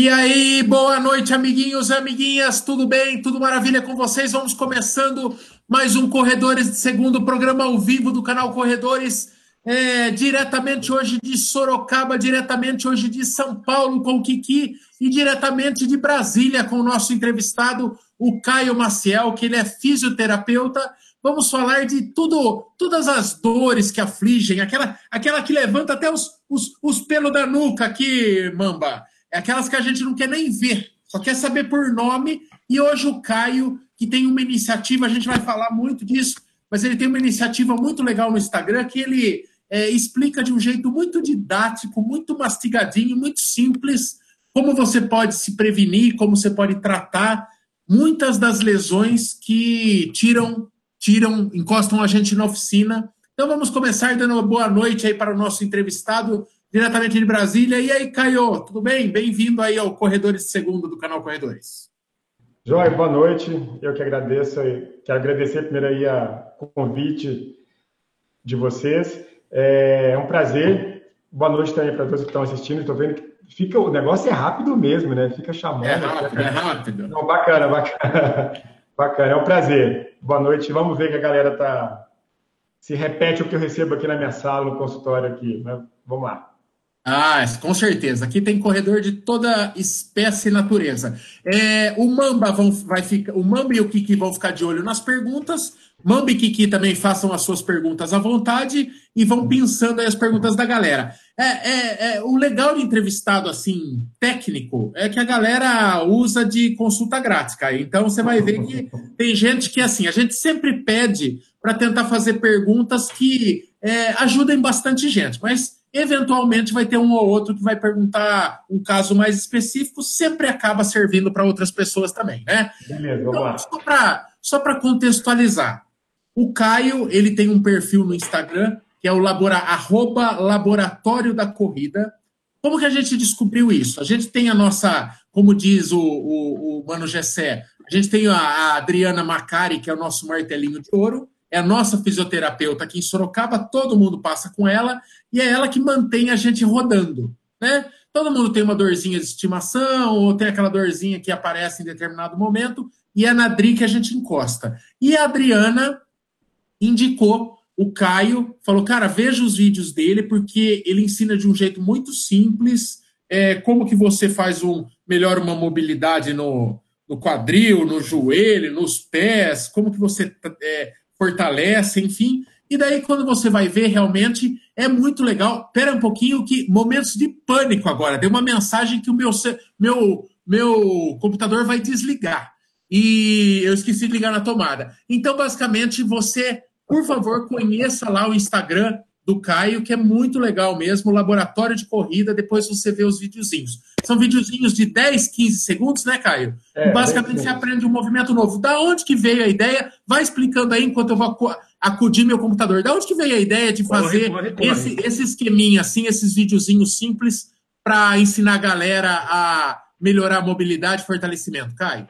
E aí, boa noite, amiguinhos amiguinhas, tudo bem? Tudo maravilha com vocês? Vamos começando mais um Corredores de Segundo, programa ao vivo do canal Corredores, é, diretamente hoje de Sorocaba, diretamente hoje de São Paulo com o Kiki e diretamente de Brasília com o nosso entrevistado, o Caio Maciel, que ele é fisioterapeuta. Vamos falar de tudo, todas as dores que afligem, aquela, aquela que levanta até os, os, os pelos da nuca aqui, Mamba. É aquelas que a gente não quer nem ver, só quer saber por nome. E hoje o Caio, que tem uma iniciativa, a gente vai falar muito disso, mas ele tem uma iniciativa muito legal no Instagram que ele é, explica de um jeito muito didático, muito mastigadinho, muito simples, como você pode se prevenir, como você pode tratar muitas das lesões que tiram, tiram, encostam a gente na oficina. Então vamos começar dando uma boa noite aí para o nosso entrevistado, diretamente de Brasília. E aí, Caio, tudo bem? Bem-vindo aí ao Corredores Segundo do canal Corredores. Joia, boa noite. Eu que agradeço, quero agradecer primeiro aí o convite de vocês. É um prazer. Boa noite também para todos que estão assistindo. Estou vendo que fica o negócio é rápido mesmo, né? Fica chamando. É rápido, é rápido. Não, bacana, bacana. Bacana, é um prazer. Boa noite. Vamos ver que a galera tá se repete o que eu recebo aqui na minha sala, no consultório aqui. Né? Vamos lá. Ah, com certeza. Aqui tem corredor de toda espécie e natureza. É, o Mamba vão, vai ficar, o Mamba e o Kiki vão ficar de olho nas perguntas. Mamba e Kiki também façam as suas perguntas à vontade e vão pensando as perguntas da galera. É, é, é, o legal de entrevistado assim técnico é que a galera usa de consulta grátis, cara. Então você vai ver que tem gente que assim a gente sempre pede para tentar fazer perguntas que é, ajudem bastante gente, mas Eventualmente vai ter um ou outro que vai perguntar um caso mais específico, sempre acaba servindo para outras pessoas também, né? Beleza, vamos então, lá. Só para contextualizar, o Caio ele tem um perfil no Instagram que é o labora, arroba Laboratório da Corrida. Como que a gente descobriu isso? A gente tem a nossa, como diz o, o, o Mano Gessé, a gente tem a, a Adriana Macari, que é o nosso martelinho de ouro, é a nossa fisioterapeuta aqui em Sorocaba, todo mundo passa com ela, e é ela que mantém a gente rodando, né? Todo mundo tem uma dorzinha de estimação, ou tem aquela dorzinha que aparece em determinado momento, e é na Dri que a gente encosta. E a Adriana indicou o Caio, falou, cara, veja os vídeos dele, porque ele ensina de um jeito muito simples é, como que você faz um melhor uma mobilidade no, no quadril, no joelho, nos pés, como que você é, fortalece, enfim. E daí, quando você vai ver, realmente é muito legal. Pera um pouquinho, que momentos de pânico agora. Deu uma mensagem que o meu, meu, meu computador vai desligar. E eu esqueci de ligar na tomada. Então, basicamente, você, por favor, conheça lá o Instagram do Caio, que é muito legal mesmo, laboratório de corrida, depois você vê os videozinhos. São videozinhos de 10, 15 segundos, né, Caio? É, basicamente você aprende um movimento novo. Da onde que veio a ideia? Vai explicando aí enquanto eu vou acudir meu computador. Da onde que veio a ideia de fazer corre, corre, corre. Esse, esse esqueminha, assim, esses videozinhos simples para ensinar a galera a melhorar a mobilidade e fortalecimento, Caio?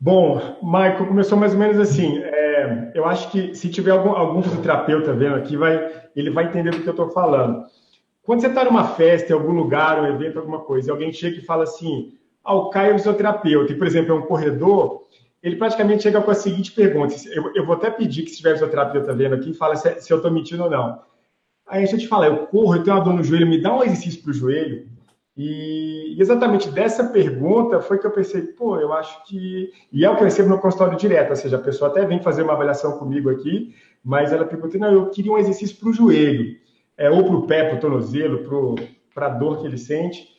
Bom, Michael, começou mais ou menos assim. É, eu acho que se tiver algum, algum fisioterapeuta vendo aqui, vai, ele vai entender do que eu estou falando. Quando você está numa festa, em algum lugar, um evento, alguma coisa, e alguém chega e fala assim, ah, o Caio é fisioterapeuta, e, por exemplo, é um corredor, ele praticamente chega com a seguinte pergunta, eu, eu vou até pedir que se tiver fisioterapeuta vendo aqui, fala se, se eu estou mentindo ou não. Aí a gente fala, eu corro, eu tenho uma dor no joelho, me dá um exercício para o joelho, e exatamente dessa pergunta foi que eu pensei, pô, eu acho que. E é o que eu recebo no consultório direto, ou seja, a pessoa até vem fazer uma avaliação comigo aqui, mas ela pergunta, não, eu queria um exercício para o joelho, é, ou para o pé, para o tornozelo, para a dor que ele sente.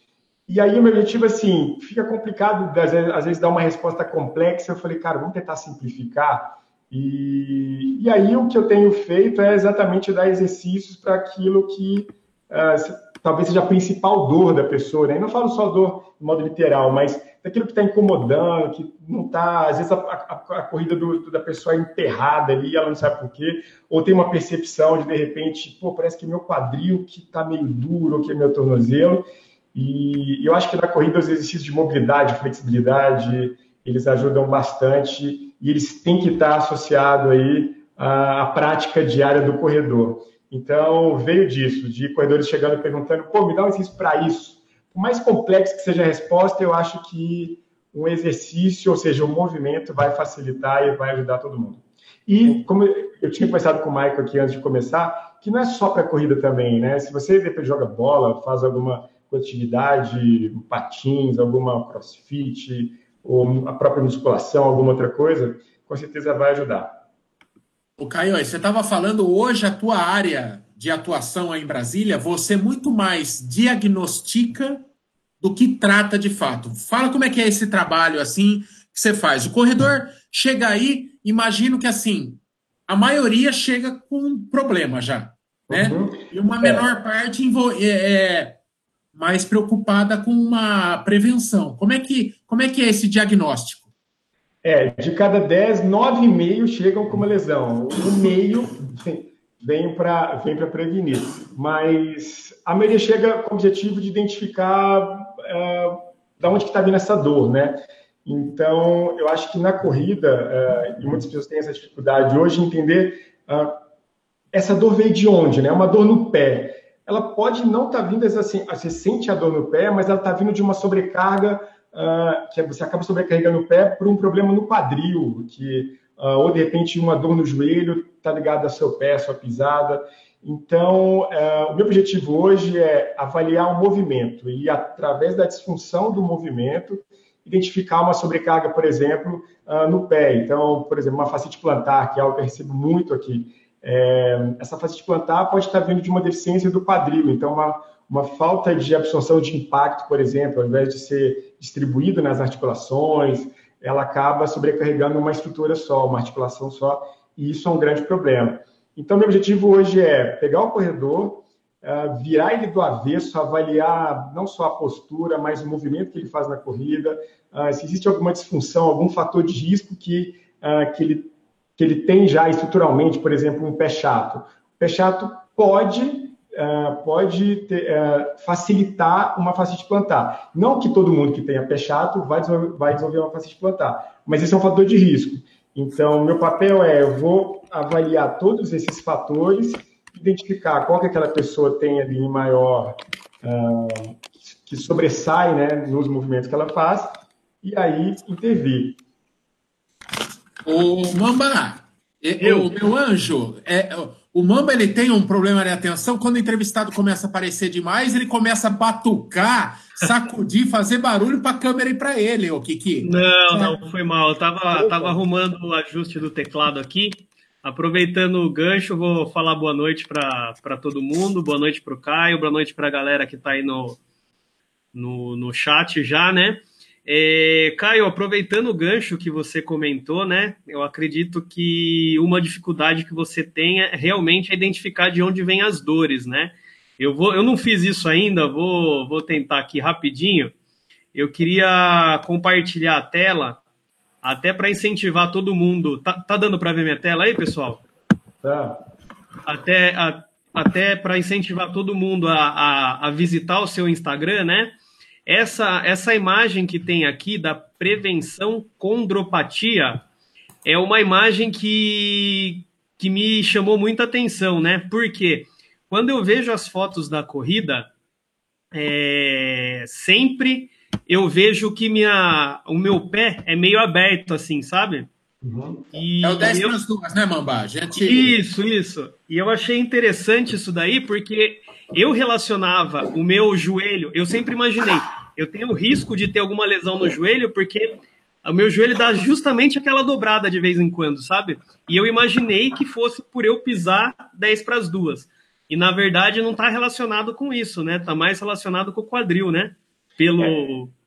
E aí o meu objetivo, assim, fica complicado, às vezes, às vezes dar uma resposta complexa. Eu falei, cara, vamos tentar simplificar. E, e aí o que eu tenho feito é exatamente dar exercícios para aquilo que. Uh, talvez seja a principal dor da pessoa, né? Eu não falo só dor de modo literal, mas daquilo que está incomodando, que não está, às vezes a, a, a corrida do, da pessoa é enterrada ali, ela não sabe por quê, ou tem uma percepção de de repente, pô, parece que é meu quadril que está meio duro, que é meu tornozelo, e eu acho que na corrida os exercícios de mobilidade, flexibilidade, eles ajudam bastante e eles têm que estar associados aí à, à prática diária do corredor. Então, veio disso, de corredores chegando perguntando, pô, me dá um exercício para isso. Mais complexo que seja a resposta, eu acho que um exercício, ou seja, um movimento vai facilitar e vai ajudar todo mundo. E, como eu tinha conversado com o Michael aqui antes de começar, que não é só para corrida também, né? Se você depois joga bola, faz alguma atividade, patins, alguma crossfit, ou a própria musculação, alguma outra coisa, com certeza vai ajudar. O Caio, você estava falando hoje a tua área de atuação aí em Brasília, você muito mais diagnostica do que trata de fato. Fala como é que é esse trabalho assim que você faz. O corredor chega aí, imagino que assim, a maioria chega com um problema já, né? Uhum. E uma menor é. parte é, é mais preocupada com uma prevenção. Como é que, como é, que é esse diagnóstico? É, de cada 10, 9,5 chegam com uma lesão. O meio vem para vem prevenir. Mas a maioria chega com o objetivo de identificar da onde que está vindo essa dor, né? Então, eu acho que na corrida, é, e muitas pessoas têm essa dificuldade hoje, entender uh, essa dor veio de onde, né? Uma dor no pé. Ela pode não estar tá vindo assim, você sente a dor no pé, mas ela está vindo de uma sobrecarga uh, que você acaba sobrecarregando o pé por um problema no quadril, que uh, ou de repente uma dor no joelho está ligada ao seu pé, à sua pisada. Então, uh, o meu objetivo hoje é avaliar o movimento e, através da disfunção do movimento, identificar uma sobrecarga, por exemplo, uh, no pé. Então, por exemplo, uma facite plantar, que é algo que eu recebo muito aqui. É, essa facite plantar pode estar vindo de uma deficiência do quadril. Então, uma, uma falta de absorção de impacto, por exemplo, ao invés de ser distribuído nas articulações, ela acaba sobrecarregando uma estrutura só, uma articulação só, e isso é um grande problema. Então, meu objetivo hoje é pegar o corredor, uh, virar ele do avesso, avaliar não só a postura, mas o movimento que ele faz na corrida, uh, se existe alguma disfunção, algum fator de risco que, uh, que, ele, que ele tem já estruturalmente, por exemplo, um pé chato. O pé chato pode pode ter, facilitar uma facite plantar. Não que todo mundo que tenha pé chato vai desenvolver, vai desenvolver uma facite plantar, mas esse é um fator de risco. Então, meu papel é, eu vou avaliar todos esses fatores, identificar qual que aquela pessoa tem ali em maior, uh, que sobressai né, nos movimentos que ela faz, e aí intervir. O Mamba, eu, o meu anjo, é, o Mamba ele tem um problema de atenção. Quando o entrevistado começa a aparecer demais, ele começa a batucar, sacudir, fazer barulho para a câmera ir para ele, o Kiki. Não, não, foi mal. Eu tava, tava arrumando o ajuste do teclado aqui. Aproveitando o gancho, vou falar boa noite para todo mundo, boa noite para o Caio, boa noite para a galera que está aí no, no, no chat já, né? É, Caio, aproveitando o gancho que você comentou, né? Eu acredito que uma dificuldade que você tem é realmente identificar de onde vêm as dores, né? Eu, vou, eu não fiz isso ainda, vou, vou tentar aqui rapidinho. Eu queria compartilhar a tela, até para incentivar todo mundo. Tá, tá dando para ver minha tela aí, pessoal? Tá. Até, a, até para incentivar todo mundo a, a, a visitar o seu Instagram, né? Essa, essa imagem que tem aqui da prevenção condropatia é uma imagem que, que me chamou muita atenção, né? Porque quando eu vejo as fotos da corrida, é, sempre eu vejo que minha, o meu pé é meio aberto, assim, sabe? Uhum. E é o 10 eu... duas, né, Mamba? Gente... Isso, isso. E eu achei interessante isso daí, porque eu relacionava o meu joelho, eu sempre imaginei, eu tenho risco de ter alguma lesão no joelho, porque o meu joelho dá justamente aquela dobrada de vez em quando, sabe? E eu imaginei que fosse por eu pisar 10 para as duas. E na verdade não está relacionado com isso, né? Está mais relacionado com o quadril, né? Pelo. É.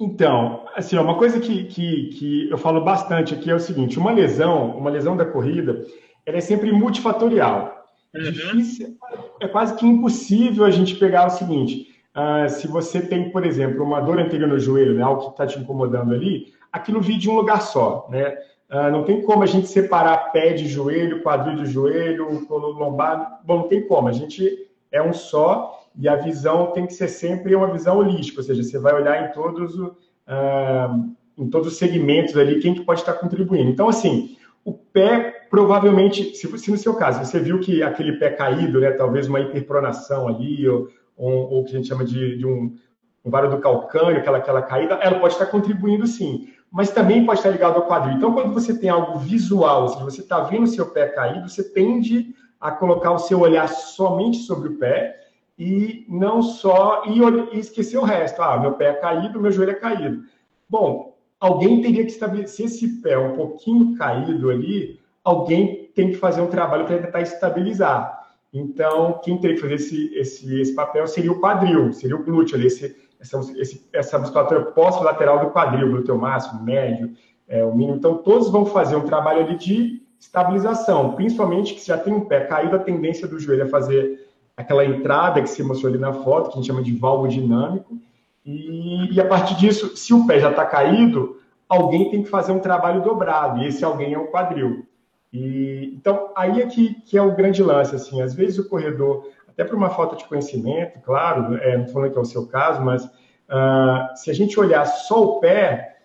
Então, assim, uma coisa que, que, que eu falo bastante aqui é o seguinte: uma lesão, uma lesão da corrida, ela é sempre multifatorial. Uhum. Difícil, é quase que impossível a gente pegar o seguinte: Uh, se você tem, por exemplo, uma dor anterior no joelho, né, algo que está te incomodando ali, aquilo vem de um lugar só, né? Uh, não tem como a gente separar pé de joelho, quadril de joelho, coluna lombar, bom, não tem como, a gente é um só e a visão tem que ser sempre uma visão holística, ou seja, você vai olhar em todos, uh, em todos os segmentos ali, quem que pode estar contribuindo. Então, assim, o pé, provavelmente, se, se no seu caso, você viu que aquele pé caído, né, talvez uma hiperpronação ali, ou ou, ou que a gente chama de, de um, um varo do calcânio, aquela, aquela caída, ela pode estar contribuindo sim, mas também pode estar ligado ao quadril. Então, quando você tem algo visual, se você está vendo o seu pé caído, você tende a colocar o seu olhar somente sobre o pé e não só e, e esquecer o resto. Ah, meu pé é caído, meu joelho é caído. Bom, alguém teria que estabelecer esse pé um pouquinho caído ali, alguém tem que fazer um trabalho para tentar estabilizar. Então, quem teria que fazer esse, esse, esse papel seria o quadril, seria o glúteo ali, esse, essa, esse, essa musculatura pós-lateral do quadril, glúteo máximo, médio, é, o mínimo. Então, todos vão fazer um trabalho ali de estabilização, principalmente que se já tem um pé caído, a tendência do joelho é fazer aquela entrada que se mostrou ali na foto, que a gente chama de valgo dinâmico, e, e a partir disso, se o pé já está caído, alguém tem que fazer um trabalho dobrado, e esse alguém é o quadril. E, então, aí é que, que é o grande lance, assim, às vezes o corredor, até por uma falta de conhecimento, claro, é, não falando que é o seu caso, mas uh, se a gente olhar só o pé,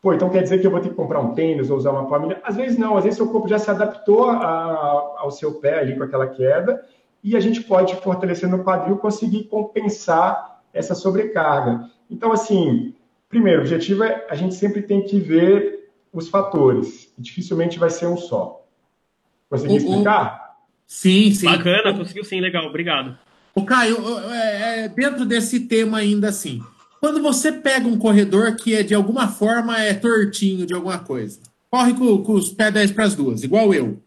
pô, então quer dizer que eu vou ter que comprar um tênis ou usar uma família? Às vezes não, às vezes seu corpo já se adaptou a, ao seu pé ali com aquela queda, e a gente pode, fortalecendo o quadril, conseguir compensar essa sobrecarga. Então, assim, primeiro, o objetivo é a gente sempre tem que ver os fatores, e dificilmente vai ser um só. Consegui explicar? Sim, sim. Bacana, conseguiu sim, legal, obrigado. O Caio, é, é, dentro desse tema ainda assim, quando você pega um corredor que é de alguma forma é tortinho de alguma coisa, corre com, com os pés 10 para as duas, igual eu.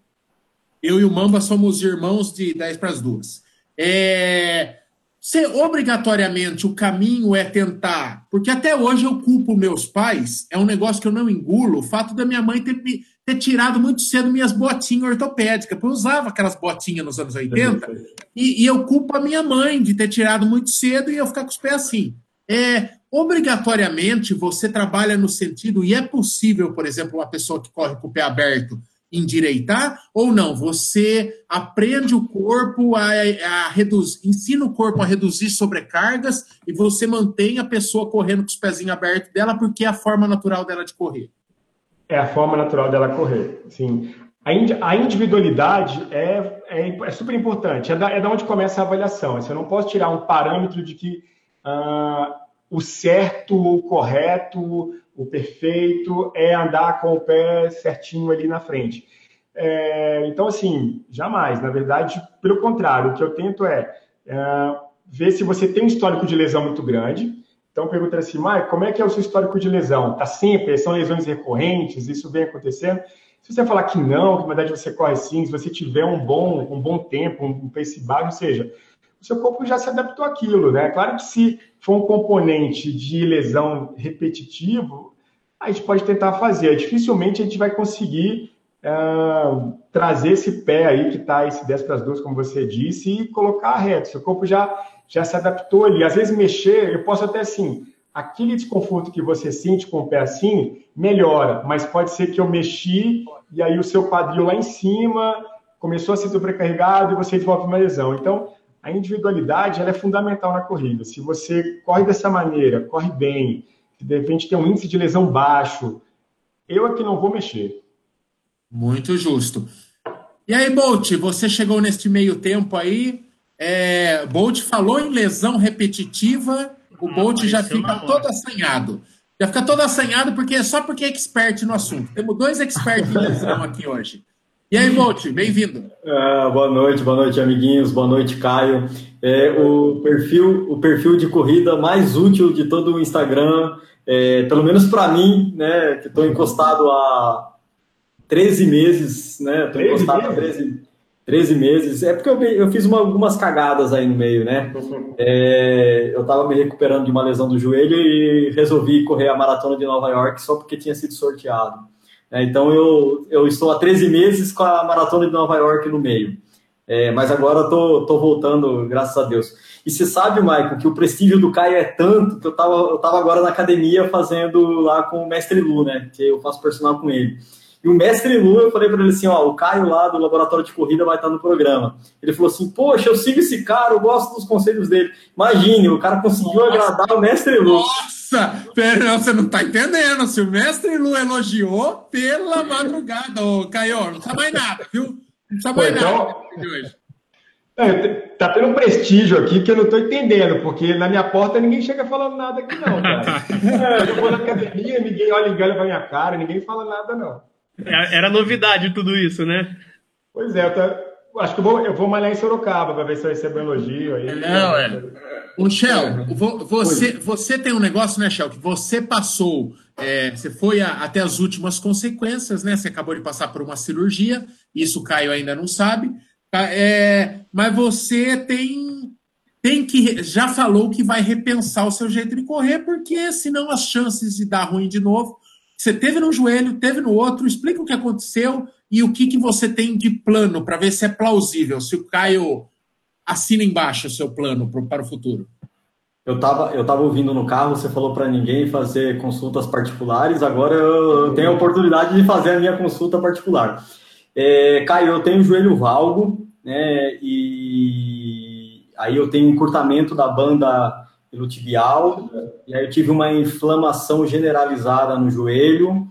Eu e o Mamba somos irmãos de 10 para as duas. É, se obrigatoriamente o caminho é tentar, porque até hoje eu culpo meus pais, é um negócio que eu não engulo, o fato da minha mãe ter, ter tirado muito cedo minhas botinhas ortopédicas, porque eu usava aquelas botinhas nos anos 80, e, e, eu culpo a minha mãe de ter tirado muito cedo e eu ficar com os pés assim. É, obrigatoriamente você trabalha no sentido, e é possível, por exemplo, uma pessoa que corre com o pé aberto, endireitar ou não? Você aprende o corpo a, a reduzir, ensina o corpo a reduzir sobrecargas e você mantém a pessoa correndo com os pezinhos abertos dela porque é a forma natural dela de correr. É a forma natural dela correr, sim. A individualidade é, é, é super importante, é da, é da, onde começa a avaliação. Você não pode tirar um parâmetro de que uh, o certo, o correto, o perfeito é andar com o pé certinho ali na frente. É, então, assim, jamais. Na verdade, pelo contrário, o que eu tento é, é ver se você tem um histórico de lesão muito grande. Então, pergunta assim, Maio, como é que é o seu histórico de lesão? Tá sempre? São lesões recorrentes? Isso vem acontecendo? Se você falar que não, que na verdade você corre sim, se você tiver um bom, um bom tempo, um pace baixo, ou seja, o seu corpo já se adaptou àquilo, né? Claro que se for um componente de lesão repetitivo, a gente pode tentar fazer. Dificilmente a gente vai conseguir uh, trazer esse pé aí que está esse 10 para as duas, como você disse, e colocar reto. Seu corpo já, já se adaptou ali. Às vezes mexer, eu posso até assim, aquele desconforto que você sente com o pé assim, melhora, mas pode ser que eu mexi e aí o seu quadril lá em cima começou a ser sobrecarregado e você desenvolve uma lesão. Então, a individualidade ela é fundamental na corrida. Se você corre dessa maneira, corre bem, de repente tem um índice de lesão baixo, eu aqui não vou mexer. Muito justo. E aí, Bolt, você chegou neste meio tempo aí. É, Bolt falou em lesão repetitiva, o ah, Bolt já fica todo assanhado. Já fica todo assanhado porque só porque é expert no assunto. Temos dois experts em lesão aqui hoje. E aí, Bolt, bem-vindo. Ah, boa noite, boa noite, amiguinhos, boa noite, Caio. É o perfil, o perfil de corrida mais útil de todo o Instagram, é, pelo menos para mim, né, que estou encostado há 13 meses, né? Estou encostado há 13, 13 meses. É porque eu, eu fiz uma, algumas cagadas aí no meio, né? É, eu estava me recuperando de uma lesão do joelho e resolvi correr a maratona de Nova York só porque tinha sido sorteado. É, então eu, eu estou há 13 meses com a maratona de Nova York no meio. É, mas agora estou tô, tô voltando, graças a Deus. E você sabe, Michael, que o prestígio do Caio é tanto que eu estava eu tava agora na academia fazendo lá com o Mestre Lu, né? Que eu faço personal com ele. E o Mestre Lu, eu falei para ele assim: ó, o Caio lá do laboratório de corrida vai estar no programa. Ele falou assim: poxa, eu sigo esse cara, eu gosto dos conselhos dele. Imagine, o cara conseguiu agradar o Mestre Lu. Nossa! Nossa, pera, você não tá entendendo. Se o mestre Lu elogiou pela madrugada, ô Caio, não sabe mais nada, viu? Não sabe mais então, nada hoje. Tá tendo um prestígio aqui que eu não estou entendendo, porque na minha porta ninguém chega falando nada aqui, não, cara. É, eu vou na academia, ninguém olha engana pra minha cara, ninguém fala nada, não. É, era novidade tudo isso, né? Pois é, eu tô, acho que eu vou, eu vou malhar em Sorocaba para ver se eu recebo um elogio aí. Não, é. O Shell, você, você tem um negócio, né, Shell, que você passou, é, você foi a, até as últimas consequências, né? Você acabou de passar por uma cirurgia, isso o Caio ainda não sabe. Tá? É, mas você tem, tem que. Já falou que vai repensar o seu jeito de correr, porque senão as chances de dar ruim de novo. Você teve no joelho, teve no outro, explica o que aconteceu e o que, que você tem de plano para ver se é plausível, se o Caio assina embaixo o seu plano pro, para o futuro. Eu estava eu tava ouvindo no carro, você falou para ninguém fazer consultas particulares, agora eu tenho a oportunidade de fazer a minha consulta particular. É, Caio, eu tenho joelho valgo, né? E aí eu tenho encurtamento da banda tibial, e aí eu tive uma inflamação generalizada no joelho,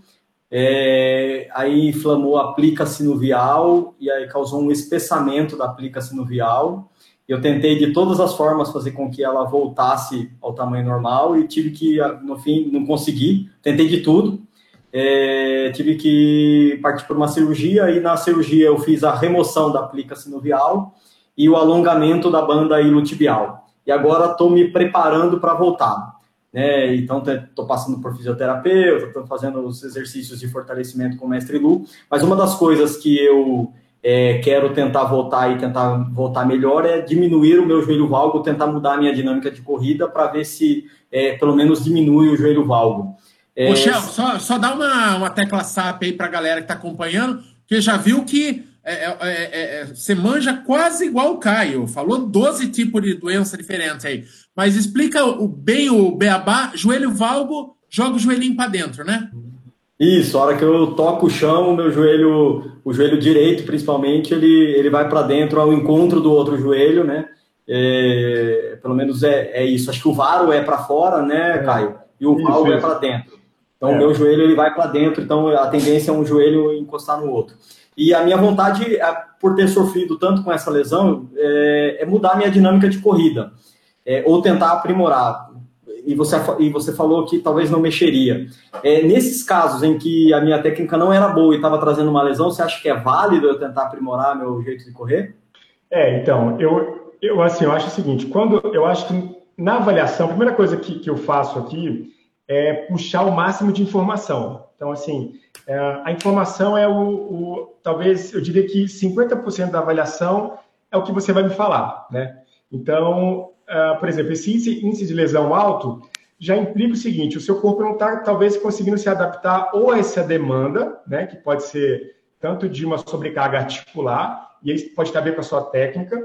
é, aí inflamou a plica sinovial e aí causou um espessamento da plica sinovial. Eu tentei de todas as formas fazer com que ela voltasse ao tamanho normal e tive que, no fim, não consegui. Tentei de tudo, é, tive que partir por uma cirurgia e na cirurgia eu fiz a remoção da plica sinovial e o alongamento da banda ilotibial. E agora estou me preparando para voltar. Né? Então estou passando por fisioterapeuta, estou fazendo os exercícios de fortalecimento com o mestre Lu. Mas uma das coisas que eu é, quero tentar voltar e tentar voltar melhor é diminuir o meu joelho valgo, tentar mudar a minha dinâmica de corrida para ver se é, pelo menos diminui o joelho valgo. É... Shell, só, só dá uma, uma tecla SAP aí para a galera que está acompanhando, que já viu que é é, é, é, você manja quase igual o Caio. Falou 12 tipos de doença diferentes aí. Mas explica o, bem o beabá, joelho valgo, joga o joelhinho para dentro, né? Isso, a hora que eu toco o chão, o meu joelho, o joelho direito principalmente, ele, ele vai para dentro ao encontro do outro joelho, né? É, pelo menos é, é isso. Acho que o varo é para fora, né, Caio? E o valgo é para dentro. Então, o meu joelho ele vai para dentro, então a tendência é um joelho encostar no outro. E a minha vontade, é, por ter sofrido tanto com essa lesão, é, é mudar a minha dinâmica de corrida, é, ou tentar aprimorar. E você, e você falou que talvez não mexeria. É, nesses casos em que a minha técnica não era boa e estava trazendo uma lesão, você acha que é válido eu tentar aprimorar meu jeito de correr? É, então, eu, eu assim, eu acho o seguinte, quando eu acho que na avaliação, a primeira coisa que, que eu faço aqui é puxar o máximo de informação. Então, assim, é, a informação é o, o, talvez, eu diria que 50% da avaliação é o que você vai me falar, né? Então, uh, por exemplo, esse índice, índice, de lesão alto já implica o seguinte, o seu corpo não está, talvez, conseguindo se adaptar ou a essa demanda, né, que pode ser tanto de uma sobrecarga articular, e isso pode ter a ver com a sua técnica,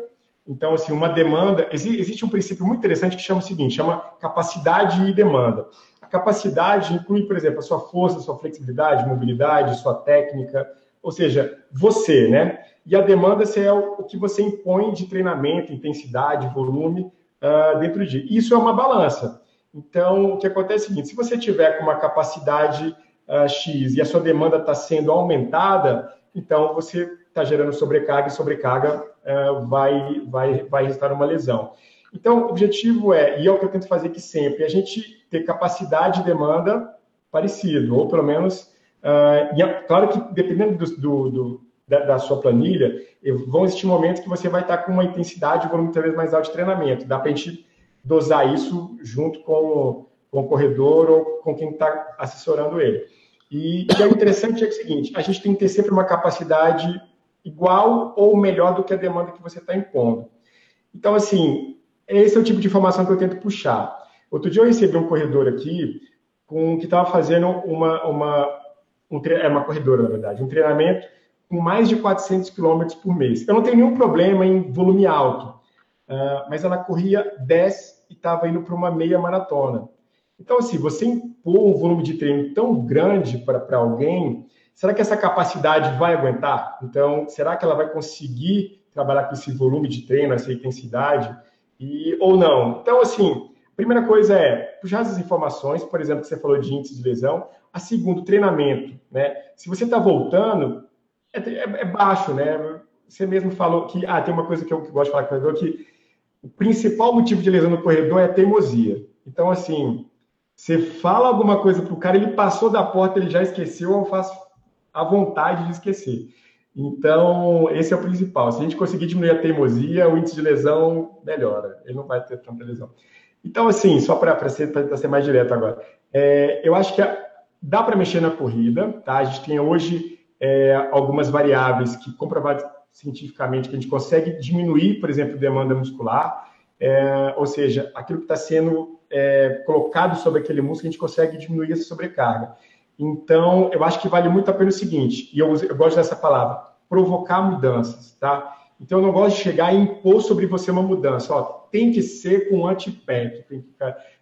então, assim, uma demanda, existe um princípio muito interessante que chama o seguinte, chama capacidade e demanda. Capacidade inclui, por exemplo, a sua força, a sua flexibilidade, mobilidade, sua técnica, ou seja, você, né? E a demanda é o, que você impõe de treinamento, intensidade, volume uh, dentro de. Isso é uma balança. Então, o que acontece é o seguinte: se você tiver com uma capacidade uh, X e a sua demanda está sendo aumentada, então você está gerando sobrecarga e sobrecarga uh, vai, vai, vai resultar numa lesão. Então, o objetivo é, e é o que eu tento fazer aqui sempre, a gente ter capacidade e demanda parecido, ou pelo menos, uh, e é, claro que dependendo do, do, do da, da, sua planilha, vão existir momentos que você vai estar com uma intensidade, um volume talvez mais alto de treinamento. Dá para a gente dosar isso junto com, com o corredor ou com quem está assessorando ele. E, e é interessante é, é o seguinte, a gente tem que ter sempre uma capacidade igual ou melhor do que a demanda que você está impondo. Então, assim, esse é o tipo de informação que eu tento puxar. Outro dia eu recebi um corredor aqui com que estava fazendo uma, uma, um, é uma corredora, na verdade, um treinamento com mais de 400 quilômetros por mês. Eu não tenho nenhum problema em volume alto, uh, mas ela corria 10 e estava indo para uma meia maratona. Então, assim, você impor um volume de treino tão grande para alguém, será que essa capacidade vai aguentar? Então, será que ela vai conseguir trabalhar com esse volume de treino, essa intensidade? E, ou não? Então, assim, a primeira coisa é puxar essas informações, por exemplo, que você falou de índice de lesão. A segunda, treinamento, né? Se você está voltando, é, é, é, baixo, né? você mesmo falou que, ah, tem uma coisa que eu gosto de falar com o corredor, que o principal motivo de lesão no corredor é teimosia. Então, assim, você fala alguma coisa para o cara, ele passou da porta, ele já esqueceu, eu faço a vontade de esquecer. Então, esse é o principal. Se a gente conseguir diminuir a teimosia, o índice de lesão melhora. Ele não vai ter tanta lesão. Então, assim, só para ser, ser mais direto agora, é, eu acho que dá para mexer na corrida, tá? A gente tem hoje é, algumas variáveis que comprovadas cientificamente que a gente consegue diminuir, por exemplo, demanda muscular, é, ou seja, aquilo que está sendo é, colocado sobre aquele músculo, a gente consegue diminuir essa sobrecarga. Então, eu acho que vale muito a pena o seguinte, e eu, eu gosto dessa palavra, provocar mudanças, tá? Então, eu não gosto de chegar e impor sobre você uma mudança. Ó, tem que ser com anti-pack.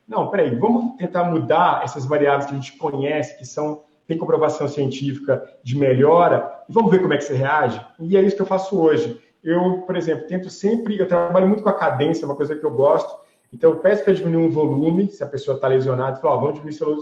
Não, peraí, vamos tentar mudar essas variáveis que a gente conhece, que são tem comprovação científica de melhora, e vamos ver como é que você reage. E é isso que eu faço hoje. Eu, por exemplo, tento sempre, eu trabalho muito com a cadência, uma coisa que eu gosto, então eu peço para diminuir um volume, se a pessoa está lesionada, falo, ó, vamos diminuir seu,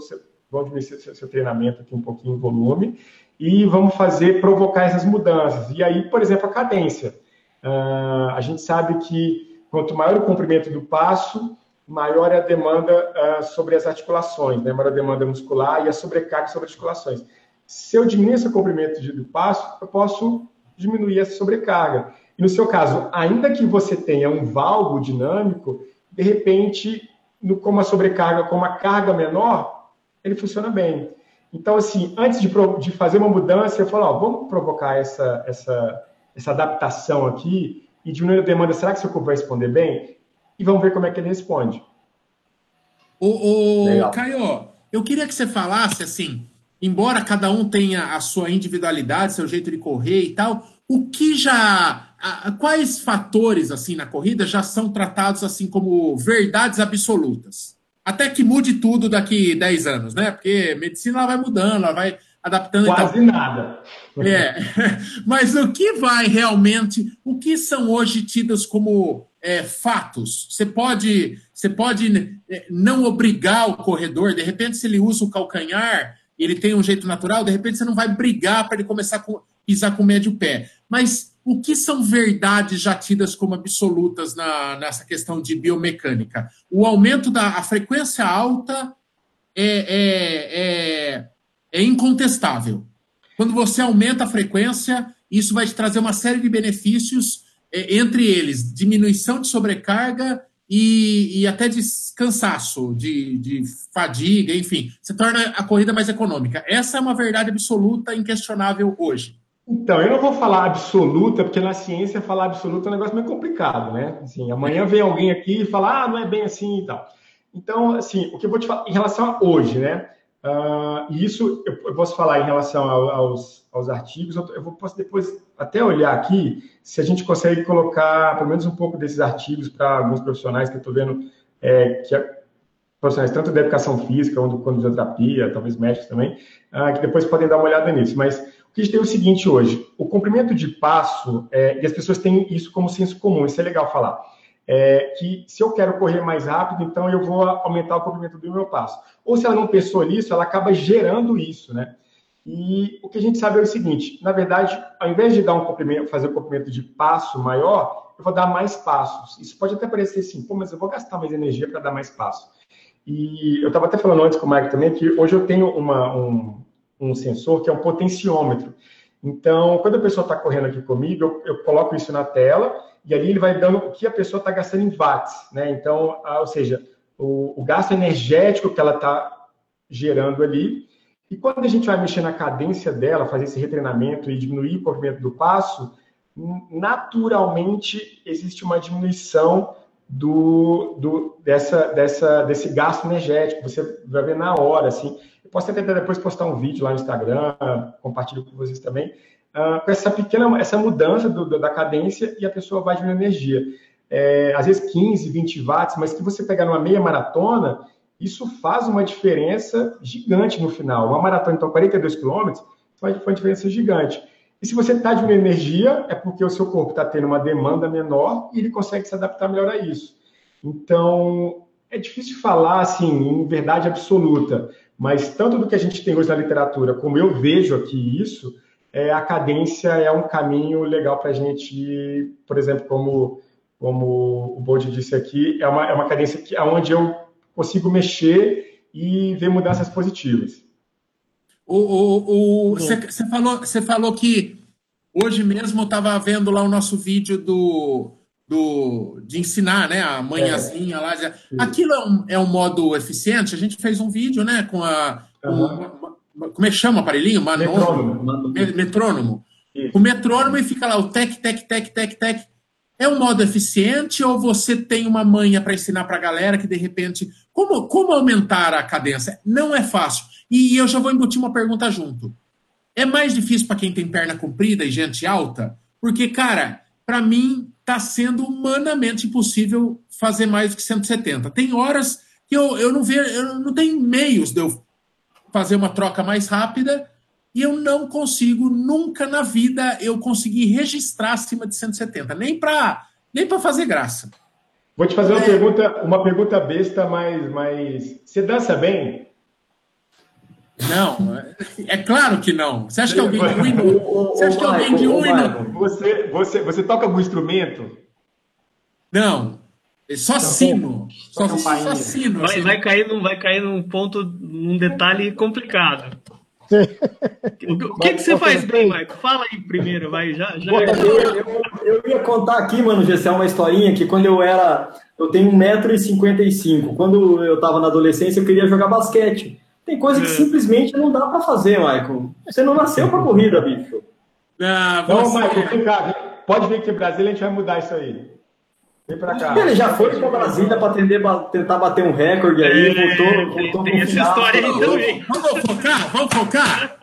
vamos diminuir seu, seu treinamento aqui um pouquinho em volume, e vamos fazer, provocar essas mudanças. E aí, por exemplo, a cadência. Uh, a gente sabe que quanto maior o comprimento do passo, maior é a demanda uh, sobre as articulações, né? maior a demanda muscular e a sobrecarga sobre as articulações. Se eu diminuir esse comprimento do passo, eu posso diminuir essa sobrecarga. E no seu caso, ainda que você tenha um valgo dinâmico, de repente, no, com uma sobrecarga, com uma carga menor, ele funciona bem. Então, assim, antes de, de fazer uma mudança, eu falo, ó, vamos provocar essa, essa, essa adaptação aqui e diminuir a demanda. Será que seu corpo vai responder bem? E vamos ver como é que ele responde. O, o Caio, eu queria que você falasse assim, embora cada um tenha a sua individualidade, seu jeito de correr e tal, o que já quais fatores assim na corrida já são tratados assim como verdades absolutas? Até que mude tudo daqui 10 anos, né? Porque medicina ela vai mudando, ela vai adaptando. Quase nada. É. Mas o que vai realmente, o que são hoje tidos como é, fatos? Você pode, você pode é, não obrigar o corredor, de repente, se ele usa o calcanhar, ele tem um jeito natural, de repente você não vai brigar para ele começar a pisar com o médio pé. Mas o que são verdades já tidas como absolutas na, nessa questão de biomecânica? O aumento da frequência alta é, é, é, é incontestável. Quando você aumenta a frequência, isso vai te trazer uma série de benefícios, é, entre eles diminuição de sobrecarga e, e até de cansaço, de, de fadiga, enfim. Você torna a corrida mais econômica. Essa é uma verdade absoluta, inquestionável hoje. Então, eu não vou falar absoluta, porque na ciência falar absoluta é um negócio meio complicado, né? Assim, amanhã vem alguém aqui e fala, ah, não é bem assim e tal. Então, assim, o que eu vou te falar em relação a hoje, né? Uh, e isso eu, posso falar em relação aos, aos artigos, eu, vou, posso depois até olhar aqui se a gente consegue colocar pelo menos um pouco desses artigos para alguns profissionais que eu estou vendo, é, que é, profissionais tanto da educação física, quanto de fisioterapia, talvez médicos também, uh, que depois podem dar uma olhada nisso. Mas que a gente tem o seguinte hoje: o comprimento de passo, é, e as pessoas têm isso como senso comum, isso é legal falar. É, que se eu quero correr mais rápido, então eu vou aumentar o comprimento do meu passo. Ou se ela não pensou nisso, ela acaba gerando isso, né? E o que a gente sabe é o seguinte: na verdade, ao invés de dar um comprimento, fazer um comprimento de passo maior, eu vou dar mais passos. Isso pode até parecer assim, pô, mas eu vou gastar mais energia para dar mais passos. E eu estava até falando antes com o Mike também que hoje eu tenho uma, um, um sensor que é um potenciômetro. Então, quando a pessoa está correndo aqui comigo, eu, eu, coloco isso na tela e ali ele vai dando o que a pessoa está gastando em watts, né? Então, ah, ou seja, o, o, gasto energético que ela está gerando ali. E quando a gente vai mexer na cadência dela, fazer esse retreinamento e diminuir o movimento do passo, naturalmente existe uma diminuição do, do, dessa, dessa, desse gasto energético. Você vai ver na hora, assim. Posso até depois postar um vídeo lá no Instagram, compartilho com vocês também, uh, com essa pequena, essa mudança do, da cadência e a pessoa vai diminuindo energia. É, às vezes 15, 20 watts, mas que você pegar numa meia maratona, isso faz uma diferença gigante no final. Uma maratona, então, 42 quilômetros, faz uma diferença gigante. E se você está diminuindo energia, é porque o seu corpo está tendo uma demanda menor e ele consegue se adaptar melhor a isso. Então, é difícil falar assim em verdade absoluta, mas tanto do que a gente tem hoje na literatura, como eu vejo aqui isso, é, a cadência é um caminho legal para a gente por exemplo, como, como o Bold disse aqui, é uma, é uma cadência que, onde eu consigo mexer e ver mudanças positivas. Você falou, você falou que hoje mesmo eu estava vendo lá o nosso vídeo do, do, de ensinar, né? A manhãzinha é. lá. Aquilo é um, é um modo eficiente? A gente fez um vídeo, né? Com a. Uhum. como é que chama o aparelhinho? Metrônomo. Metrônomo. O metrônomo e fica lá o tec, tec, tec, tec, tec. É um modo eficiente ou você tem uma manha para ensinar para a galera que de repente. Como, como aumentar a cadência? Não é fácil. E eu já vou embutir uma pergunta junto. É mais difícil para quem tem perna comprida e gente alta? Porque, cara, para mim está sendo humanamente impossível fazer mais do que 170. Tem horas que eu, eu não vejo, eu não tenho meios de eu fazer uma troca mais rápida e eu não consigo, nunca na vida, eu consegui registrar acima de 170, nem para nem fazer graça. Vou te fazer uma, é... pergunta, uma pergunta besta, mas, mas você dança bem? Não, é claro que não. Você acha que alguém de um Você acha que alguém de um Você, você, você toca algum instrumento? Não. É só sino. Só, só sino. Vai, assim. vai, cair num, vai cair num ponto, num detalhe complicado. O, o que, que você faz bem, Marco? Fala aí primeiro, vai. Já, já... Eu, eu, eu, ia contar aqui, mano, Gessé, uma historinha que quando eu era. Eu tenho 1,55m. Quando eu estava na adolescência, eu queria jogar basquete. Tem coisa que é. simplesmente não dá para fazer, Michael. Você não nasceu para corrida, bicho. Ah, você... Não, Michael, vem cá. Pode vir aqui em Brasília, a gente vai mudar isso aí. Vem pra cá. Ele já foi para Brasília para tentar bater um recorde aí, é, voltou, voltou tem essa história aí também. Vamos focar, vamos focar.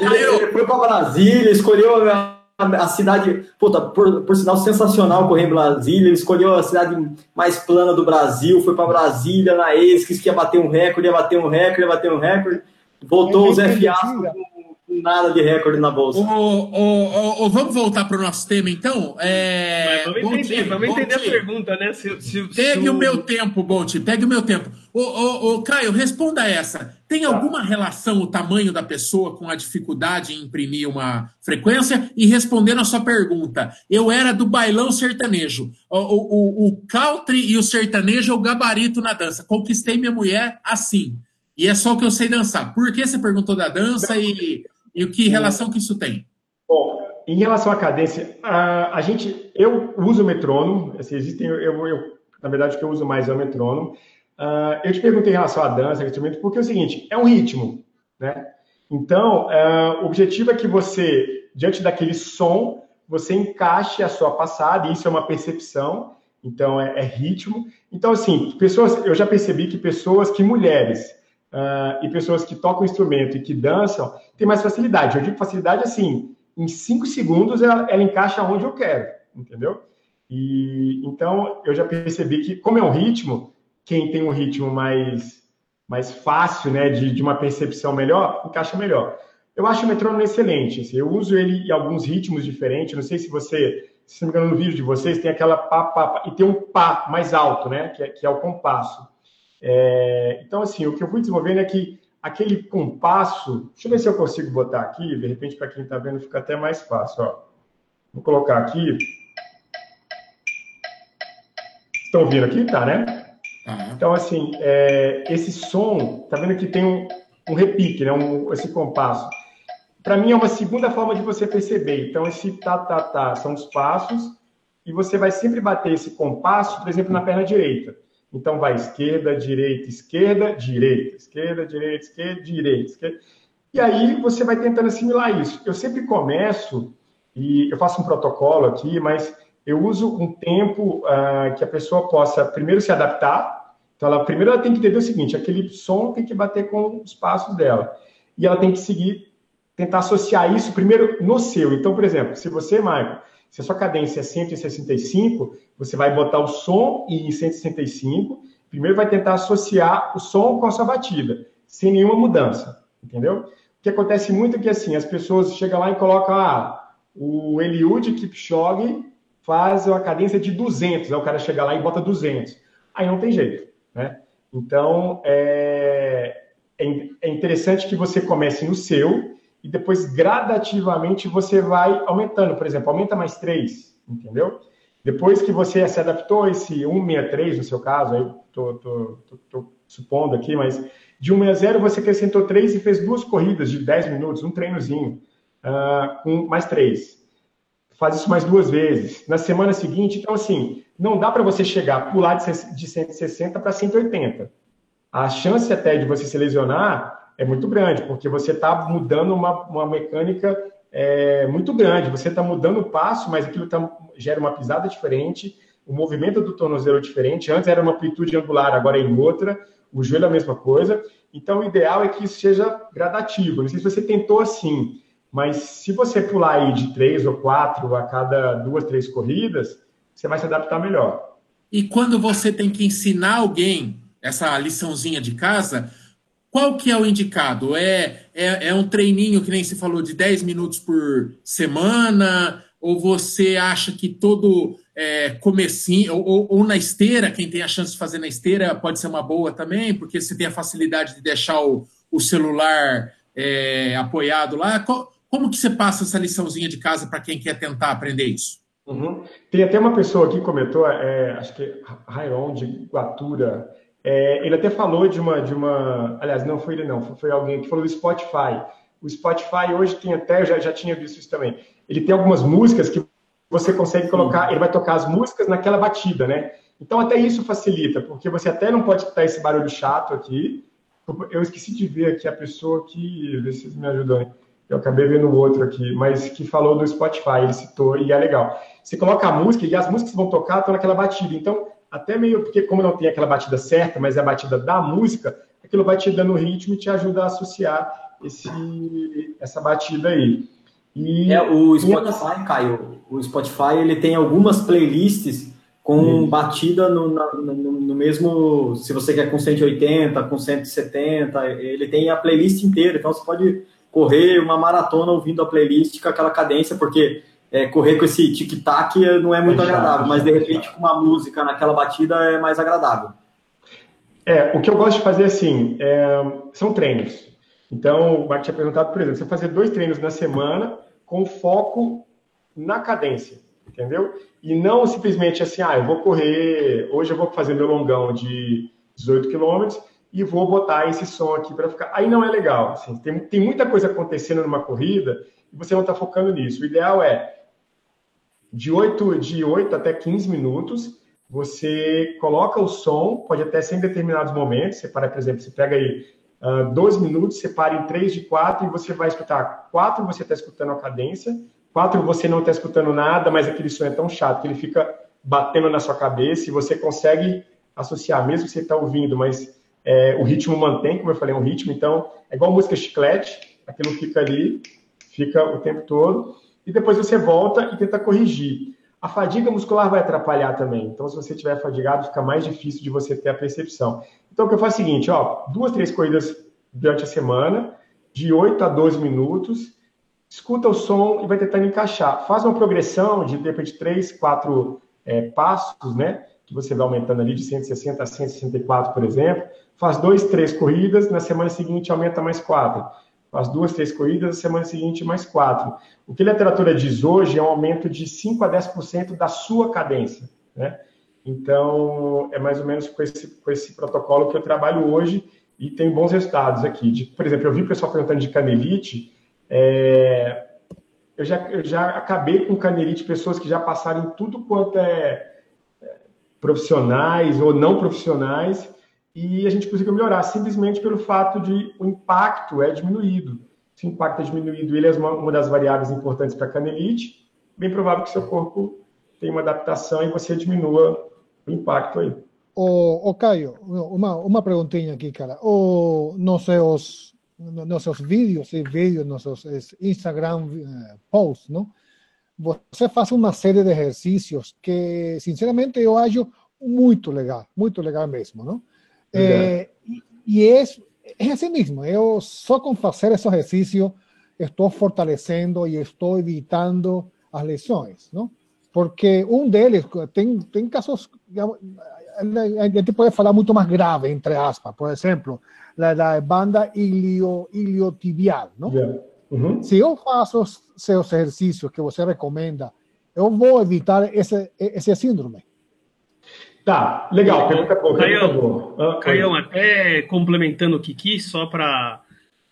Ele, ele foi para Brasília, escolheu a a cidade, puta, por, por sinal sensacional correr em Brasília, ele escolheu a cidade mais plana do Brasil, foi para Brasília na ESCS, que ia bater um recorde, ia bater um recorde, ia bater um recorde, voltou os FA nada de recorde na bolsa. O, o, vamos voltar para o nosso tema, então? É... vamos entender, vamos entender a pergunta, né? Se, se, pegue se o... o meu tempo, Bolt, pegue o meu tempo. O, Caio, responda essa. Tem tá. alguma relação o tamanho da pessoa com a dificuldade em imprimir uma frequência? E respondendo a sua pergunta, eu era do bailão sertanejo. O, o, o country e o sertanejo é o gabarito na dança. Conquistei minha mulher assim. E é só o que eu sei dançar. Por que você perguntou da dança e e que relação que isso tem? Bom, em relação à cadência, a, a gente, eu uso o metrônomo, assim, existem, eu, eu, na verdade, o que eu uso mais é o metrônomo. Uh, eu te perguntei em relação à dança, instrumento, porque é o seguinte, é um ritmo, né? Então, uh, o objetivo é que você, diante daquele som, você encaixe a sua passada, e isso é uma percepção, então é, é ritmo. Então, assim, pessoas, eu já percebi que pessoas, que mulheres, uh, e pessoas que tocam instrumento e que dançam têm mais facilidade. Eu digo facilidade assim, em cinco segundos ela, ela encaixa onde eu quero, entendeu? E então eu já percebi que, como é um ritmo, quem tem um ritmo mais, mais fácil, né, de, de uma percepção melhor, encaixa melhor. Eu acho o metrônomo excelente. Assim, eu uso ele em alguns ritmos diferentes. Não sei se você, se não me engano, no vídeo de vocês tem aquela pá, pá, pá e tem um pá mais alto, né? Que é, que é o compasso. É, então, assim, o que eu fui desenvolvendo é que aquele compasso, deixa eu ver se eu consigo botar aqui, de repente, para quem está vendo, fica até mais fácil. Ó. Vou colocar aqui. Estão ouvindo aqui? Tá, né? Então, assim, é, esse som, tá vendo que tem um, um repique, né? Um, esse compasso. Para mim, é uma segunda forma de você perceber. Então, esse tá, tá, tá são os passos, e você vai sempre bater esse compasso, por exemplo, na perna direita. Então vai esquerda, direita, esquerda, direita, esquerda, direita, esquerda, direita, esquerda. E aí você vai tentando assimilar isso. Eu sempre começo, e eu faço um protocolo aqui, mas eu uso um tempo uh, que a pessoa possa primeiro se adaptar. Então, ela, primeiro ela tem que entender o seguinte: aquele som tem que bater com os passos dela. E ela tem que seguir, tentar associar isso primeiro no seu. Então, por exemplo, se você, Michael, se a sua cadência é 165, você vai botar o som em 165, primeiro vai tentar associar o som com a sua batida, sem nenhuma mudança, entendeu? O que acontece muito é que assim, as pessoas chegam lá e colocam ah, o Eliud Kipchoge faz uma cadência de 200, aí o cara chega lá e bota 200. Aí não tem jeito, né? Então, é, é, é interessante que você comece no seu e depois gradativamente você vai aumentando. Por exemplo, aumenta mais três, entendeu? Depois que você se adaptou a esse 163, no seu caso, aí estou supondo aqui, mas de 160 você acrescentou três e fez duas corridas de 10 minutos, um treinozinho, uh, com mais três. Faz isso mais duas vezes. Na semana seguinte, então assim, não dá para você chegar, pular de 160 para 180. A chance até de você se lesionar é muito grande, porque você está mudando uma, uma mecânica é, muito grande. Você está mudando o passo, mas aquilo tá, gera uma pisada diferente, o movimento do tornozelo é diferente. Antes era uma amplitude angular, agora é em outra. O joelho é a mesma coisa. Então, o ideal é que isso seja gradativo. Não sei se você tentou assim, mas se você pular aí de três ou quatro a cada duas, três corridas, você vai se adaptar melhor. E quando você tem que ensinar alguém essa liçãozinha de casa, qual que é o indicado? É, é, é um treininho, que nem se falou, de 10 minutos por semana? Ou você acha que todo é, comecinho, ou, ou, ou, na esteira, quem tem a chance de fazer na esteira pode ser uma boa também, porque você tem a facilidade de deixar o, o celular é, apoiado lá. como que você passa essa liçãozinha de casa para quem quer tentar aprender isso? Uhum. Tem até uma pessoa aqui que comentou, é, acho que Rairon de Guatura, é, ele até falou de uma, de uma. Aliás, não foi ele, não, foi, alguém que falou do Spotify. O Spotify hoje tem até, eu já, já tinha visto isso também. Ele tem algumas músicas que você consegue colocar, ele vai tocar as músicas naquela batida, né? Então até isso facilita, porque você até não pode escutar esse barulho chato aqui. Eu esqueci de ver aqui a pessoa que, vê se vocês me ajudam. Eu acabei vendo o outro aqui, mas que falou do Spotify, ele citou e é legal. Você coloca a música e as músicas que vão tocar estão naquela batida. Então até meio porque como não tem aquela batida certa, mas é a batida da música, aquilo vai te dando ritmo e te ajuda a associar esse, essa batida aí. E é o Spotify, Caio. O Spotify ele tem algumas playlists com batida no, no, no, mesmo. Se você quer com 180, com 170, ele tem a playlist inteira. Então você pode correr uma maratona ouvindo a playlist com aquela cadência, porque é, correr com esse tic-tac não é muito é agradável, mas de repente com uma música naquela batida é mais agradável. É, o que eu gosto de fazer assim é, são treinos. Então, o Mark tinha perguntado, por exemplo, você fazer dois treinos na semana com foco na cadência, entendeu? E não simplesmente assim, ah, eu vou correr, hoje eu vou fazer meu longão de 18 quilômetros e vou botar esse som aqui para ficar. Aí não é legal. Assim, tem, tem muita coisa acontecendo numa corrida e você não está focando nisso. O ideal é de 8, de 8 até 15 minutos, você coloca o som, pode até ser em determinados momentos, você para, por exemplo, você pega aí uh, ah, 12 minutos, separa em 3 de 4 e você vai escutar. 4 você está escutando a cadência, 4 você não está escutando nada, mas aquele som é tão chato que ele fica batendo na sua cabeça e você consegue associar, mesmo que você está ouvindo, mas é, o ritmo mantém, como eu falei, um ritmo, então é igual música chiclete, aquilo fica ali, fica o tempo todo e depois você volta e tenta corrigir. A fadiga muscular vai atrapalhar também. Então, se você estiver fadigado, fica mais difícil de você ter a percepção. Então, o que eu faço é o seguinte, ó, duas, três corridas durante a semana, de 8 a 12 minutos, escuta o som e vai tentando encaixar. Faz uma progressão de, de repente, três, quatro é, passos, né? Que você vai aumentando ali de 160 a 164, por exemplo. Faz dois, três corridas, na semana seguinte aumenta mais quatro as duas, três corridas, a semana seguinte mais quatro. O que a literatura diz hoje é um aumento de 5 a 10% da sua cadência, né? Então, é mais ou menos com esse, com esse protocolo que eu trabalho hoje e tenho bons resultados aqui. De, por exemplo, eu vi o pessoal perguntando de canelite, é, eu, já, eu já acabei com canelite, pessoas que já passaram tudo quanto é, é profissionais ou não profissionais, e a gente conseguiu melhorar simplesmente pelo fato de o impacto é diminuído. Se o impacto é diminuído, ele é uma, uma das variáveis importantes para a canelite, bem provável que seu corpo tenha uma adaptação e você diminua o impacto aí. O, o Caio, uma, uma perguntinha aqui, cara. O, nos seus, nos seus vídeos e vídeos, nos seus Instagram uh, posts, não? Você faz uma série de exercícios que, sinceramente, eu acho muito legal, muito legal mesmo, não? É, e é, é assim mesmo, eu só com fazer esse exercício estou fortalecendo e estou evitando as lesões, não? Porque um deles tem, tem casos, a gente pode falar muito mais grave, entre aspas, por exemplo, a da banda ilio, iliotibial, não? Yeah. Uhum. Se eu faço os seus exercícios que você recomenda, eu vou evitar esse, esse síndrome. Tá, legal, pergunta boa. Caião, ah, Caião até complementando o Kiki, só para.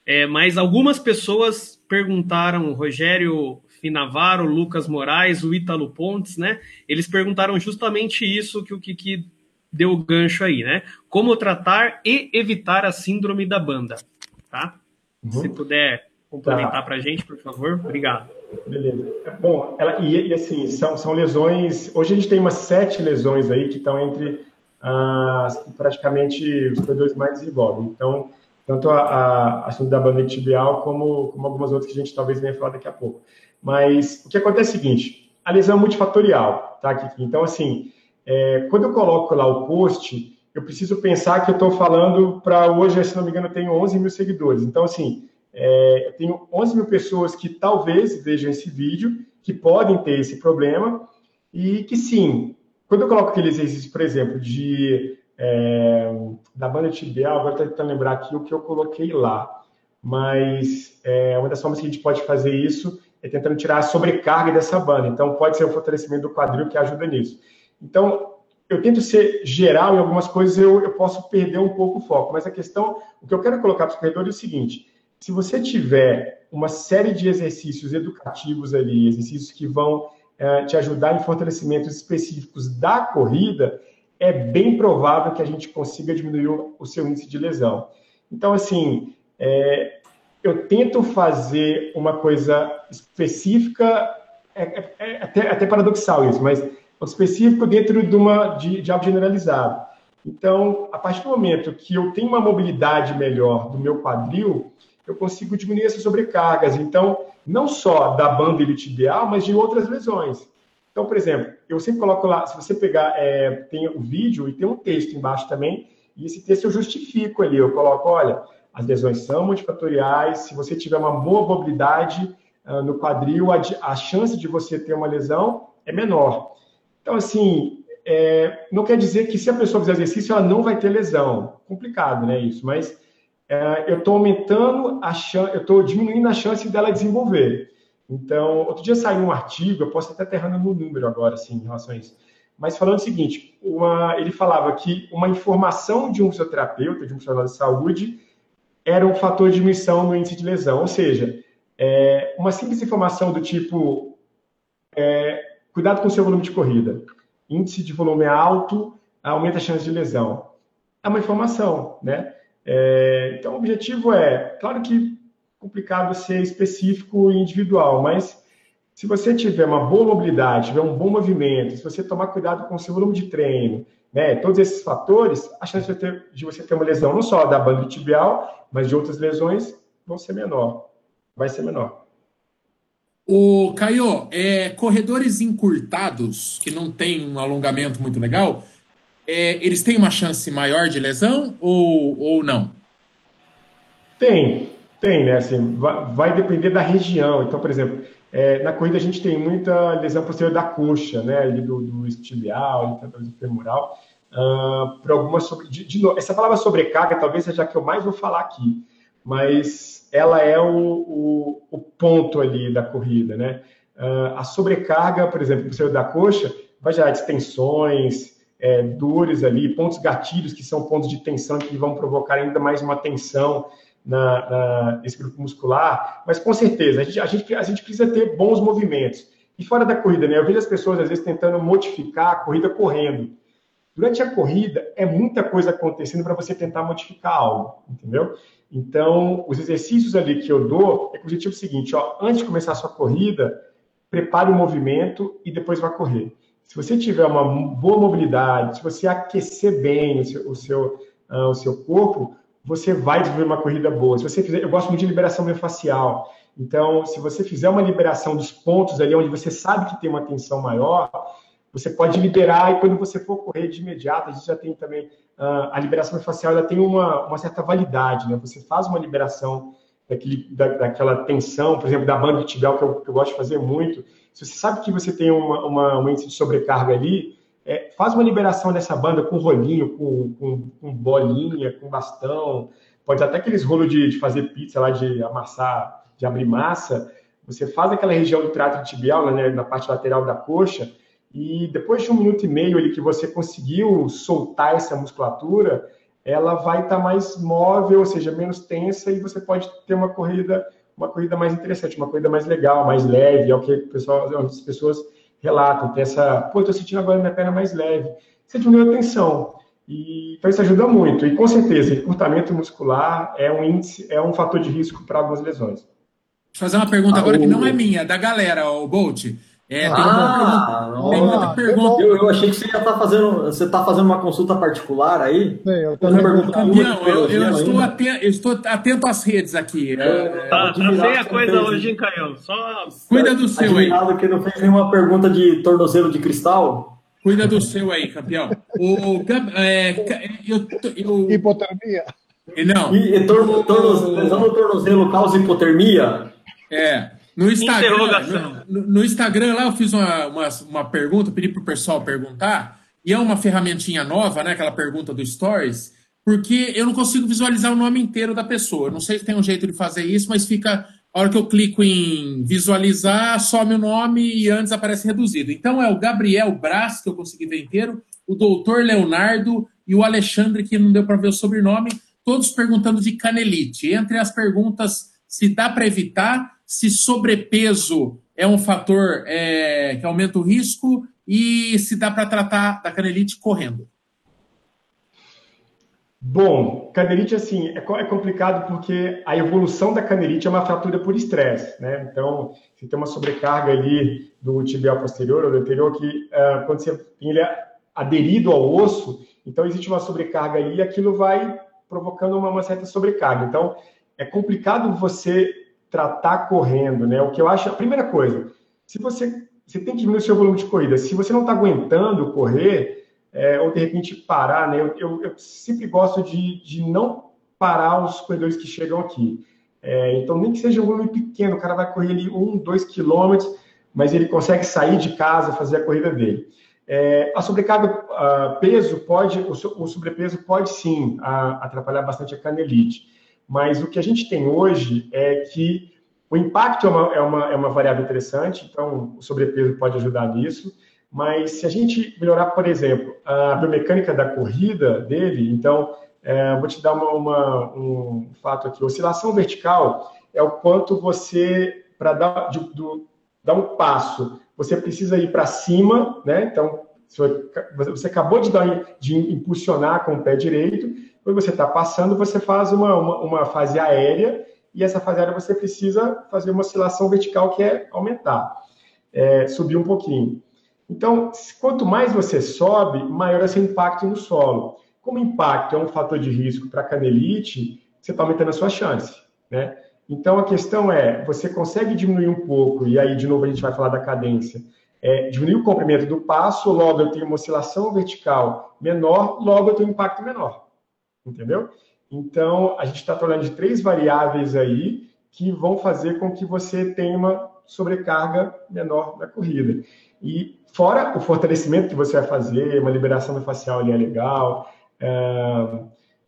É, mas algumas pessoas perguntaram, Rogério Finavaro, Lucas Moraes, o Ítalo Pontes, né? Eles perguntaram justamente isso que o Kiki deu o gancho aí, né? Como tratar e evitar a síndrome da banda, tá? Uhum. Se puder complementar tá. para a gente, por favor. Obrigado. Beleza. É, bom, ela, e, e, assim, são, são lesões. Hoje a gente tem umas sete lesões aí que estão entre as que praticamente os corredores mais desenvolvem. Então, tanto a, a, a da banda tibial como, como algumas outras que a gente talvez venha falar daqui a pouco. Mas o que acontece é o seguinte: a lesão é multifatorial, tá, Kiki? Então, assim, é, quando eu coloco lá o post, eu preciso pensar que eu estou falando para hoje, se não me engano, eu tenho 11 mil seguidores. Então, assim, é, eu tenho 11 mil pessoas que talvez vejam esse vídeo, que podem ter esse problema, e que sim, quando eu coloco aquele exercício, por exemplo, de é, da banda tibial, agora estou tentando lembrar aqui o que eu coloquei lá, mas é, uma das formas que a gente pode fazer isso é tentando tirar a sobrecarga dessa banda. Então, pode ser o fortalecimento do quadril que ajuda nisso. Então, eu tento ser geral em algumas coisas, eu, eu posso perder um pouco o foco, mas a questão, o que eu quero colocar para os corredores é o seguinte: se você tiver uma série de exercícios educativos ali, exercícios que vão é, te ajudar em fortalecimentos específicos da corrida, é bem provável que a gente consiga diminuir o, seu índice de lesão. Então, assim, é, eu tento fazer uma coisa específica, é, é, é até, até, paradoxal isso, mas específico dentro de, uma, de, de algo generalizado. Então, a partir do momento que eu tenho uma mobilidade melhor do meu quadril, eu consigo diminuir essas sobrecargas. Então, não só da banda iliotibial, mas de outras lesões. Então, por exemplo, eu sempre coloco lá, se você pegar, é, tem o vídeo e tem um texto embaixo também, e esse texto eu justifico ali, eu coloco, olha, as lesões são multifatoriais, se você tiver uma boa mobilidade uh, no quadril, a, a, chance de você ter uma lesão é menor. Então, assim, é, não quer dizer que se a pessoa fizer exercício, ela não vai ter lesão. Complicado, né, isso, mas eu estou aumentando a chance, eu estou diminuindo a chance dela desenvolver. Então, outro dia saiu um artigo, eu posso até estar errando no número agora, assim, em relação a isso, mas falando o seguinte, uma, ele falava que uma informação de um fisioterapeuta, de um profissional de saúde, era um fator de diminuição no índice de lesão. Ou seja, é, uma simples informação do tipo, é, cuidado com o seu volume de corrida, índice de volume alto aumenta a chance de lesão. É uma informação, né? É, então, o objetivo é, claro que complicado ser específico e individual, mas se você tiver uma boa mobilidade, tiver um bom movimento, se você tomar cuidado com o seu volume de treino, né, todos esses fatores, a chance de, ter, de você ter uma lesão não só da banda tibial, mas de outras lesões vão ser menor, vai ser menor. O Caio, é, corredores encurtados que não tem um alongamento muito legal, é, eles têm uma chance maior de lesão ou, ou não? Tem, tem, né? Assim, vai, vai depender da região. Então, por exemplo, é, na corrida a gente tem muita lesão posterior da coxa, né? Ali do, do estilial, do femoral. Uh, por algumas sobre, de, de, essa palavra sobrecarga talvez seja a que eu mais vou falar aqui, mas ela é o, o, o ponto ali da corrida, né? Uh, a sobrecarga, por exemplo, posterior da coxa, vai gerar distensões, é, dores ali, pontos gatilhos, que são pontos de tensão que vão provocar ainda mais uma tensão na, na, nesse grupo muscular. Mas com certeza, a gente, a, gente, a gente precisa ter bons movimentos. E fora da corrida, né? Eu vejo as pessoas às vezes tentando modificar a corrida correndo. Durante a corrida, é muita coisa acontecendo para você tentar modificar algo, entendeu? Então, os exercícios ali que eu dou é com o objetivo seguinte: ó, antes de começar a sua corrida, prepare o movimento e depois vá correr. Se você tiver uma boa mobilidade, se você aquecer bem o seu, o seu, uh, o seu corpo, você vai desenvolver uma corrida boa. Se você fizer, eu gosto muito de liberação miofascial. Então, se você fizer uma liberação dos pontos ali onde você sabe que tem uma tensão maior, você pode liberar e quando você for correr de imediato, a gente já tem também uh, a liberação miofascial, ela tem uma, uma certa validade, né? Você faz uma liberação daquele, da, daquela tensão, por exemplo, da banda de tibial que eu, que eu gosto de fazer muito, se você sabe que você tem uma, uma, um índice de sobrecarga ali, é, faz uma liberação dessa banda com rolinho, com, com, com bolinha, com bastão. Pode até aqueles rolos de, de, fazer pizza lá, de amassar de abrir massa, você faz aquela região do trato tibial, né, na parte lateral da coxa, e depois de um minuto e meio ali que você conseguiu soltar essa musculatura, ela vai estar tá mais móvel, ou seja, menos tensa, e você pode ter uma corrida, uma corrida mais interessante, uma corrida mais legal, mais leve, é o que o pessoal, as pessoas relatam, tem essa, pô, estou sentindo agora minha perna mais leve. Você diminuiu a tensão. E, então isso ajuda muito. E com certeza, encurtamento muscular é um índice, é um fator de risco para algumas lesões. Deixa eu fazer uma pergunta ah, agora o... que não é minha, é da galera, o Bolt. É, tem, ah, uma, tem muita pergunta. Eu, eu, achei que você já está fazendo. Você está fazendo uma consulta particular aí? Sim, eu, Campeão, eu, eu estou, atento, eu estou atento às redes aqui. É, tá, tá feia a coisa hoje, hein, Caio? Só... Cuida do seu aí. que não fez nenhuma pergunta de tornozelo de cristal? Cuida do seu aí, campeão. O, é, eu, eu... Hipotermia. Não. E, e torno, tornozelo, tornozelo causa hipotermia? É. No Instagram, no, no, Instagram lá eu fiz uma, uma, uma pergunta, pedi para o pessoal perguntar, e é uma ferramentinha nova, né? Aquela pergunta do Stories, porque eu não consigo visualizar o nome inteiro da pessoa. Eu não sei se tem um jeito de fazer isso, mas fica. A hora que eu clico em visualizar, some o nome e antes aparece reduzido. Então é o Gabriel Brás, que eu consegui ver inteiro, o doutor Leonardo e o Alexandre, que não deu para ver o sobrenome, todos perguntando de canelite. Entre as perguntas, se dá para evitar, se sobrepeso é um fator é, que aumenta o risco e se dá para tratar da canelite correndo. Bom, canelite assim é, é, complicado porque a evolução da canelite é uma fratura por estresse, né? Então, você tem uma sobrecarga ali do tibial posterior ou do anterior que uh, quando você tem ele aderido ao osso, então existe uma sobrecarga ali e aquilo vai provocando uma, uma certa sobrecarga. Então, é complicado você tratar correndo, né? O que eu acho, a primeira coisa, se você, você tem que diminuir o seu volume de corrida, se você não está aguentando correr, é, ou de repente parar, né? Eu, eu, eu, sempre gosto de, de não parar os corredores que chegam aqui. É, então, nem que seja um volume pequeno, o cara vai correr ali um, dois quilômetros, mas ele consegue sair de casa, fazer a corrida dele. É, a sobrecarga, a peso pode, o, sobrepeso pode sim a, atrapalhar bastante a canelite. Mas o que a gente tem hoje é que o impacto é uma, é uma, é uma variável interessante, então o sobrepeso pode ajudar nisso. Mas se a gente melhorar, por exemplo, a biomecânica da corrida dele, então, é, vou te dar uma, uma, um fato aqui: oscilação vertical é o quanto você, para dar, dar um passo, você precisa ir para cima, né? Então, você acabou de, dar, de impulsionar com o pé direito, quando você está passando, você faz uma, uma, uma, fase aérea, e essa fase aérea você precisa fazer uma oscilação vertical, que é aumentar, é, subir um pouquinho. Então, quanto mais você sobe, maior é seu impacto no solo. Como impacto é um fator de risco para canelite, você está aumentando a sua chance, né? Então, a questão é, você consegue diminuir um pouco, e aí, de novo, a gente vai falar da cadência, é, diminuir o comprimento do passo, logo eu tenho uma oscilação vertical menor, logo eu tenho um impacto menor entendeu? Então, a gente está falando de três variáveis aí que vão fazer com que você tenha uma sobrecarga menor na corrida. E fora o fortalecimento que você vai fazer, uma liberação do facial ali é legal. É,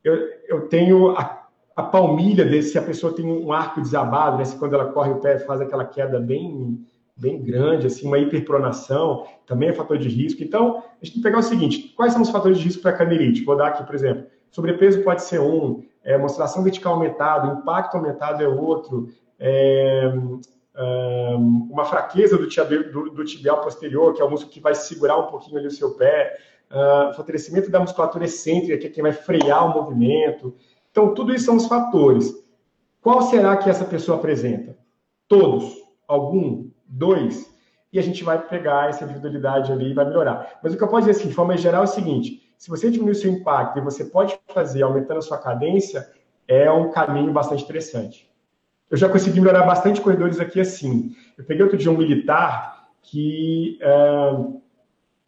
eu, eu tenho a, a palmilha desse, se a pessoa tem um arco desabado, né, se quando ela corre o pé faz aquela queda bem bem grande, assim, uma hiperpronação, também é fator de risco. Então, a gente tem que pegar o seguinte, quais são os fatores de risco para a canelite? Vou dar aqui, por exemplo, Sobrepeso pode ser um, é, uma vertical aumentada, impacto aumentado é outro, é, é, uma fraqueza do tibial, do, do tibial, posterior, que é o músculo que vai segurar um pouquinho ali o seu pé, uh, fortalecimento da musculatura excêntrica, que é quem vai frear o movimento. Então, tudo isso são os fatores. Qual será que essa pessoa apresenta? Todos? Algum? Dois? E a gente vai pegar essa individualidade ali e vai melhorar. Mas o que eu posso dizer assim, de forma geral, é o seguinte: se você diminuir seu impacto e você pode fazer aumentando a sua cadência, é um caminho bastante interessante. Eu já consegui melhorar bastante corredores aqui assim. Eu peguei outro dia um militar que uh,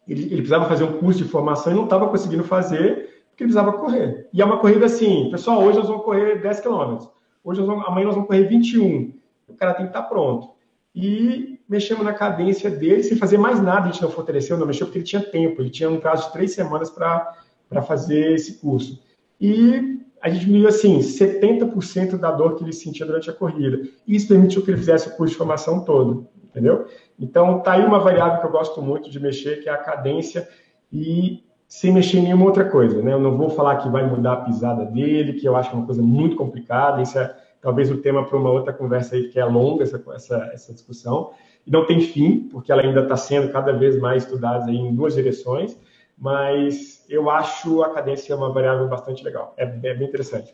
ele, ele, precisava fazer um curso de formação e não estava conseguindo fazer porque ele precisava correr. E é uma corrida assim, pessoal, hoje nós vamos correr 10 quilômetros. Hoje nós vamos, amanhã nós vamos correr 21. O cara tem que estar pronto. E mexemos na cadência dele, sem fazer mais nada, a gente não fortaleceu, não mexeu, porque ele tinha tempo, ele tinha um prazo de três semanas para fazer esse curso. E a gente diminuiu assim 70% da dor que ele sentia durante a corrida. E isso permitiu que ele fizesse o curso de formação todo, entendeu? Então tá aí uma variável que eu gosto muito de mexer, que é a cadência e sem mexer em nenhuma outra coisa, né? Eu não vou falar que vai mudar a pisada dele, que eu acho uma coisa muito complicada, isso é talvez o tema para uma outra conversa aí que é longa essa, essa, essa discussão e não tem fim, porque ela ainda está sendo cada vez mais estudada em duas direções, mas eu acho a cadência uma variável bastante legal, é, é bem interessante.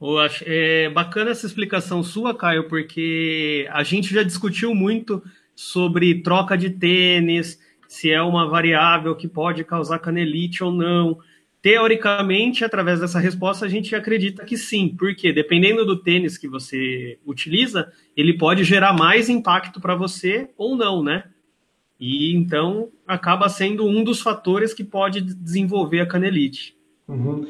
Eu acho, é bacana essa explicação sua, Caio, porque a gente já discutiu muito sobre troca de tênis, se é uma variável que pode causar canelite ou não. Teoricamente, através dessa resposta, a gente acredita que sim, porque dependendo do tênis que você utiliza, ele pode gerar mais impacto para você ou não, né? E então acaba sendo um dos fatores que pode desenvolver a canelite. Uhum.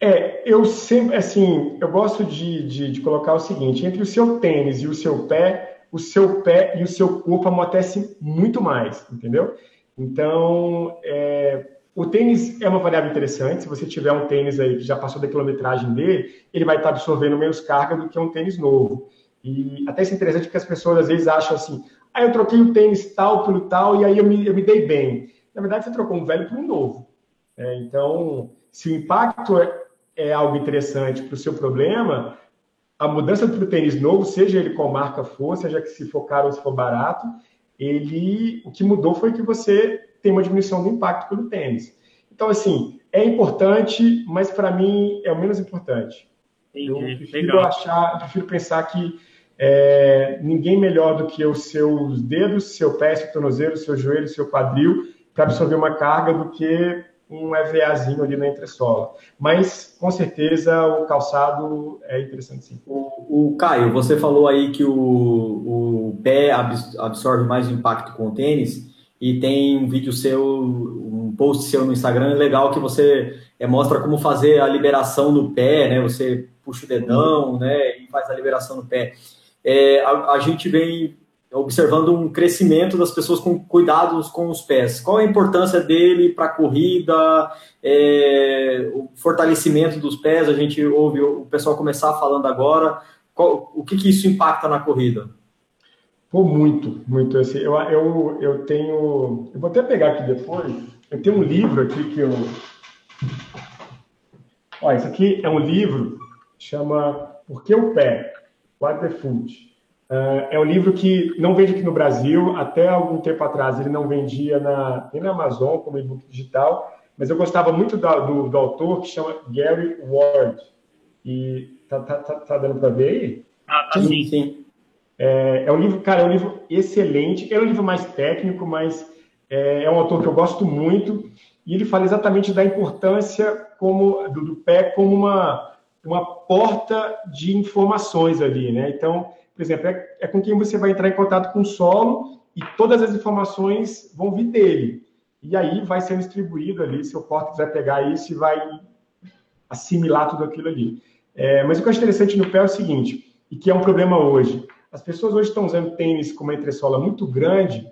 É, eu sempre, assim, eu gosto de, de, de, colocar o seguinte: entre o seu tênis e o seu pé, o seu pé e o seu corpo amortecem muito mais, entendeu? Então, é, o tênis é uma variável interessante. Se você tiver um tênis aí que já passou da quilometragem dele, ele vai estar absorvendo menos carga do que um tênis novo. E até isso é interessante porque as pessoas às vezes acham assim: ah, eu troquei o tênis tal pelo tal e aí eu me, eu me dei bem. Na verdade, você trocou um velho por um novo. É, então, se o impacto é, é algo interessante para o seu problema, a mudança para o tênis novo, seja ele com marca for, seja que se for caro ou se for barato, ele, o que mudou foi que você tem uma diminuição do impacto pelo tênis. Então, assim, é importante, mas para mim é o menos importante. Entendi. Eu prefiro Legal. achar, prefiro pensar que é, ninguém melhor do que os seus dedos, seu pé, seu tornozelo, seu joelho, seu quadril, para absorver uma carga do que um EVAzinho ali na entressola. Mas, com certeza, o calçado é interessante sim. O, o Caio, você falou aí que o, o pé absorve mais impacto com o tênis e tem um vídeo seu, um post seu no Instagram legal que você é, mostra como fazer a liberação no pé, né? Você puxa o dedão, né? E faz a liberação no pé. É, a, a gente vem observando um crescimento das pessoas com cuidados com os pés. Qual a importância dele para a corrida, é, o fortalecimento dos pés? A gente ouve o pessoal começar falando agora. Qual, o que, que isso impacta na corrida? Pô, muito, muito. Assim, eu, eu, eu tenho. Eu vou até pegar aqui depois. Eu tenho um livro aqui que eu. Olha, isso aqui é um livro chama Por que o Pé? What the Foot. Uh, é um livro que não vende aqui no Brasil, até algum tempo atrás ele não vendia na, nem na Amazon como e-book digital, mas eu gostava muito do, do, do, autor que chama Gary Ward. E tá, tá, tá, tá dando para ver aí? Ah, tá sim, sim. É, é, um livro, cara, é um livro excelente. É um livro mais técnico, mas é, é um autor que eu gosto muito. E ele fala exatamente da importância como do, do pé como uma, uma porta de informações ali, né? Então, por exemplo, é, é com quem você vai entrar em contato com o solo e todas as informações vão vir dele. E aí vai sendo distribuído ali, seu córtex vai pegar isso e vai assimilar tudo aquilo ali. É, mas o que acho interessante no pé é o seguinte, e que é um problema hoje. As pessoas hoje estão usando tênis com uma entressola muito grande,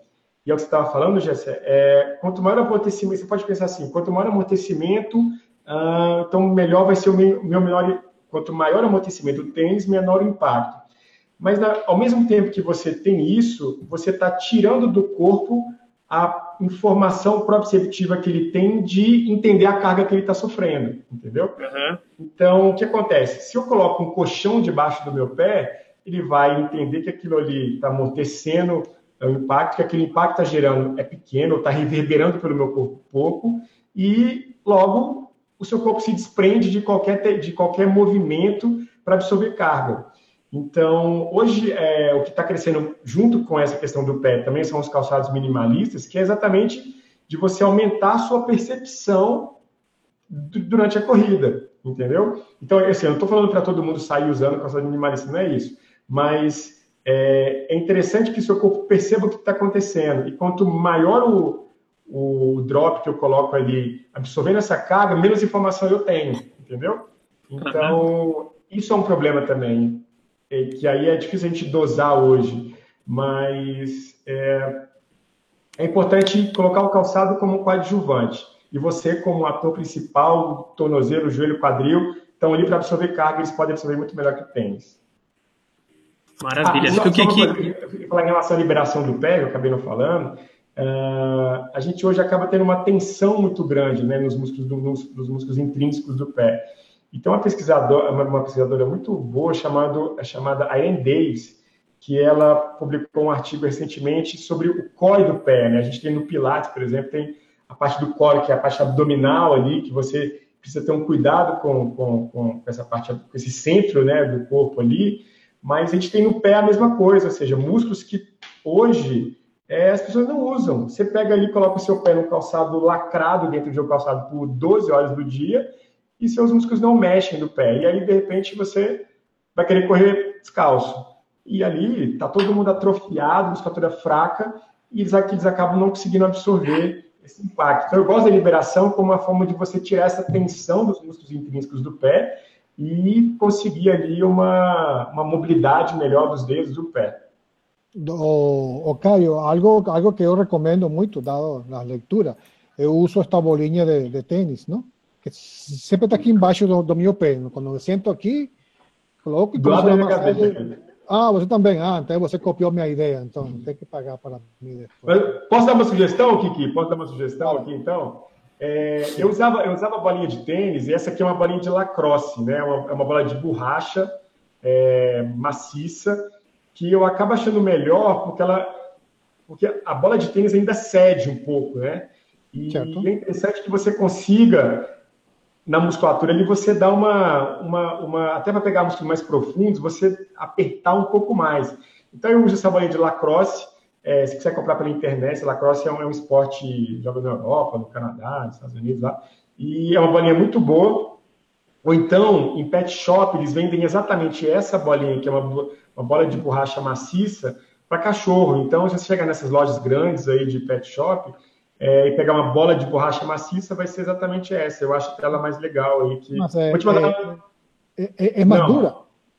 e é o que você estava falando, Jéssica, é, quanto maior o amortecimento, você pode pensar assim, quanto maior o amortecimento, ah, então melhor vai ser o meu, meu menor, quanto maior o amortecimento do tênis, menor o impacto. Mas ao mesmo tempo que você tem isso, você está tirando do corpo a informação proprioceptiva que ele tem de entender a carga que ele está sofrendo, entendeu? Uhum. Então, o que acontece? Se eu coloco um colchão debaixo do meu pé, ele vai entender que aquilo ali está amortecendo o impacto, que aquele impacto está gerando é pequeno, está reverberando pelo meu corpo pouco, e logo o seu corpo se desprende de qualquer, de qualquer movimento para absorver carga. Então, hoje, é, o que está crescendo junto com essa questão do pé também são os calçados minimalistas, que é exatamente de você aumentar a sua percepção durante a corrida, entendeu? Então, assim, eu não estou falando para todo mundo sair usando calçado minimalista, não é isso. Mas é, é interessante que seu corpo perceba o que está acontecendo. E quanto maior o, o drop que eu coloco ali, absorvendo essa carga, menos informação eu tenho, entendeu? Então, isso é um problema também. É, que aí é difícil a gente dosar hoje, mas é, é importante colocar o calçado como coadjuvante. E você, como ator principal, tornozelo, joelho, quadril, estão ali para absorver carga, eles podem absorver muito melhor que o tênis. Maravilha. Ah, só, o que, que... Falar em relação à liberação do pé, eu acabei não falando, uh, a gente hoje acaba tendo uma tensão muito grande né, nos, músculos do, nos, nos músculos intrínsecos do pé. E tem uma pesquisadora, uma, pesquisadora muito boa chamado, é chamada Irene Davis, que ela publicou um artigo recentemente sobre o core do pé. Né? A gente tem no Pilates, por exemplo, tem a parte do core, que é a parte abdominal ali, que você precisa ter um cuidado com, com, com essa parte, com esse centro né, do corpo ali. Mas a gente tem no pé a mesma coisa, ou seja, músculos que hoje é, as pessoas não usam. Você pega ali, coloca o seu pé no calçado lacrado dentro de um calçado por 12 horas do dia e seus músculos não mexem do pé. E aí, de repente, você vai querer correr descalço. E ali está todo mundo atrofiado, musculatura fraca, e eles, eles acabam não conseguindo absorver esse impacto. Então, eu gosto da liberação como uma forma de você tirar essa tensão dos músculos intrínsecos do pé e conseguir ali uma, uma mobilidade melhor dos dedos do pé. O, o Caio, algo, algo que eu recomendo muito, dado na leitura, eu uso esta bolinha de, de tênis, não? Que sempre está aqui embaixo do, do meu pé. Quando eu sento aqui, coloco e começo a massagem. Ah, você também. Ah, então você copiou minha ideia, então tem que pagar para mim depois. Posso dar uma sugestão, Kiki? Posso dar uma sugestão aqui, então? É, eu, usava, eu usava bolinha de tênis, e essa aqui é uma bolinha de lacrosse, né? É uma, é uma bola de borracha é, maciça, que eu acabo achando melhor porque ela. Porque a bola de tênis ainda cede um pouco, né? E certo. é interessante que você consiga na musculatura ali você dá uma, uma, uma até para pegar músculos mais profundos, você apertar um pouco mais. Então eu uso essa bolinha de lacrosse, é, se quiser comprar pela internet, lacrosse é um, é um esporte joga na Europa, no Canadá, nos Estados Unidos lá, e é uma bolinha muito boa. Ou então, em pet shop, eles vendem exatamente essa bolinha, que é uma, uma bola de borracha maciça, para cachorro. Então, se você chegar nessas lojas grandes aí de pet shop, é, e pegar uma bola de borracha maciça, vai ser exatamente essa. Eu acho ela mais legal aí. Que... Mas é, mandar... é, é, é mais Não, dura?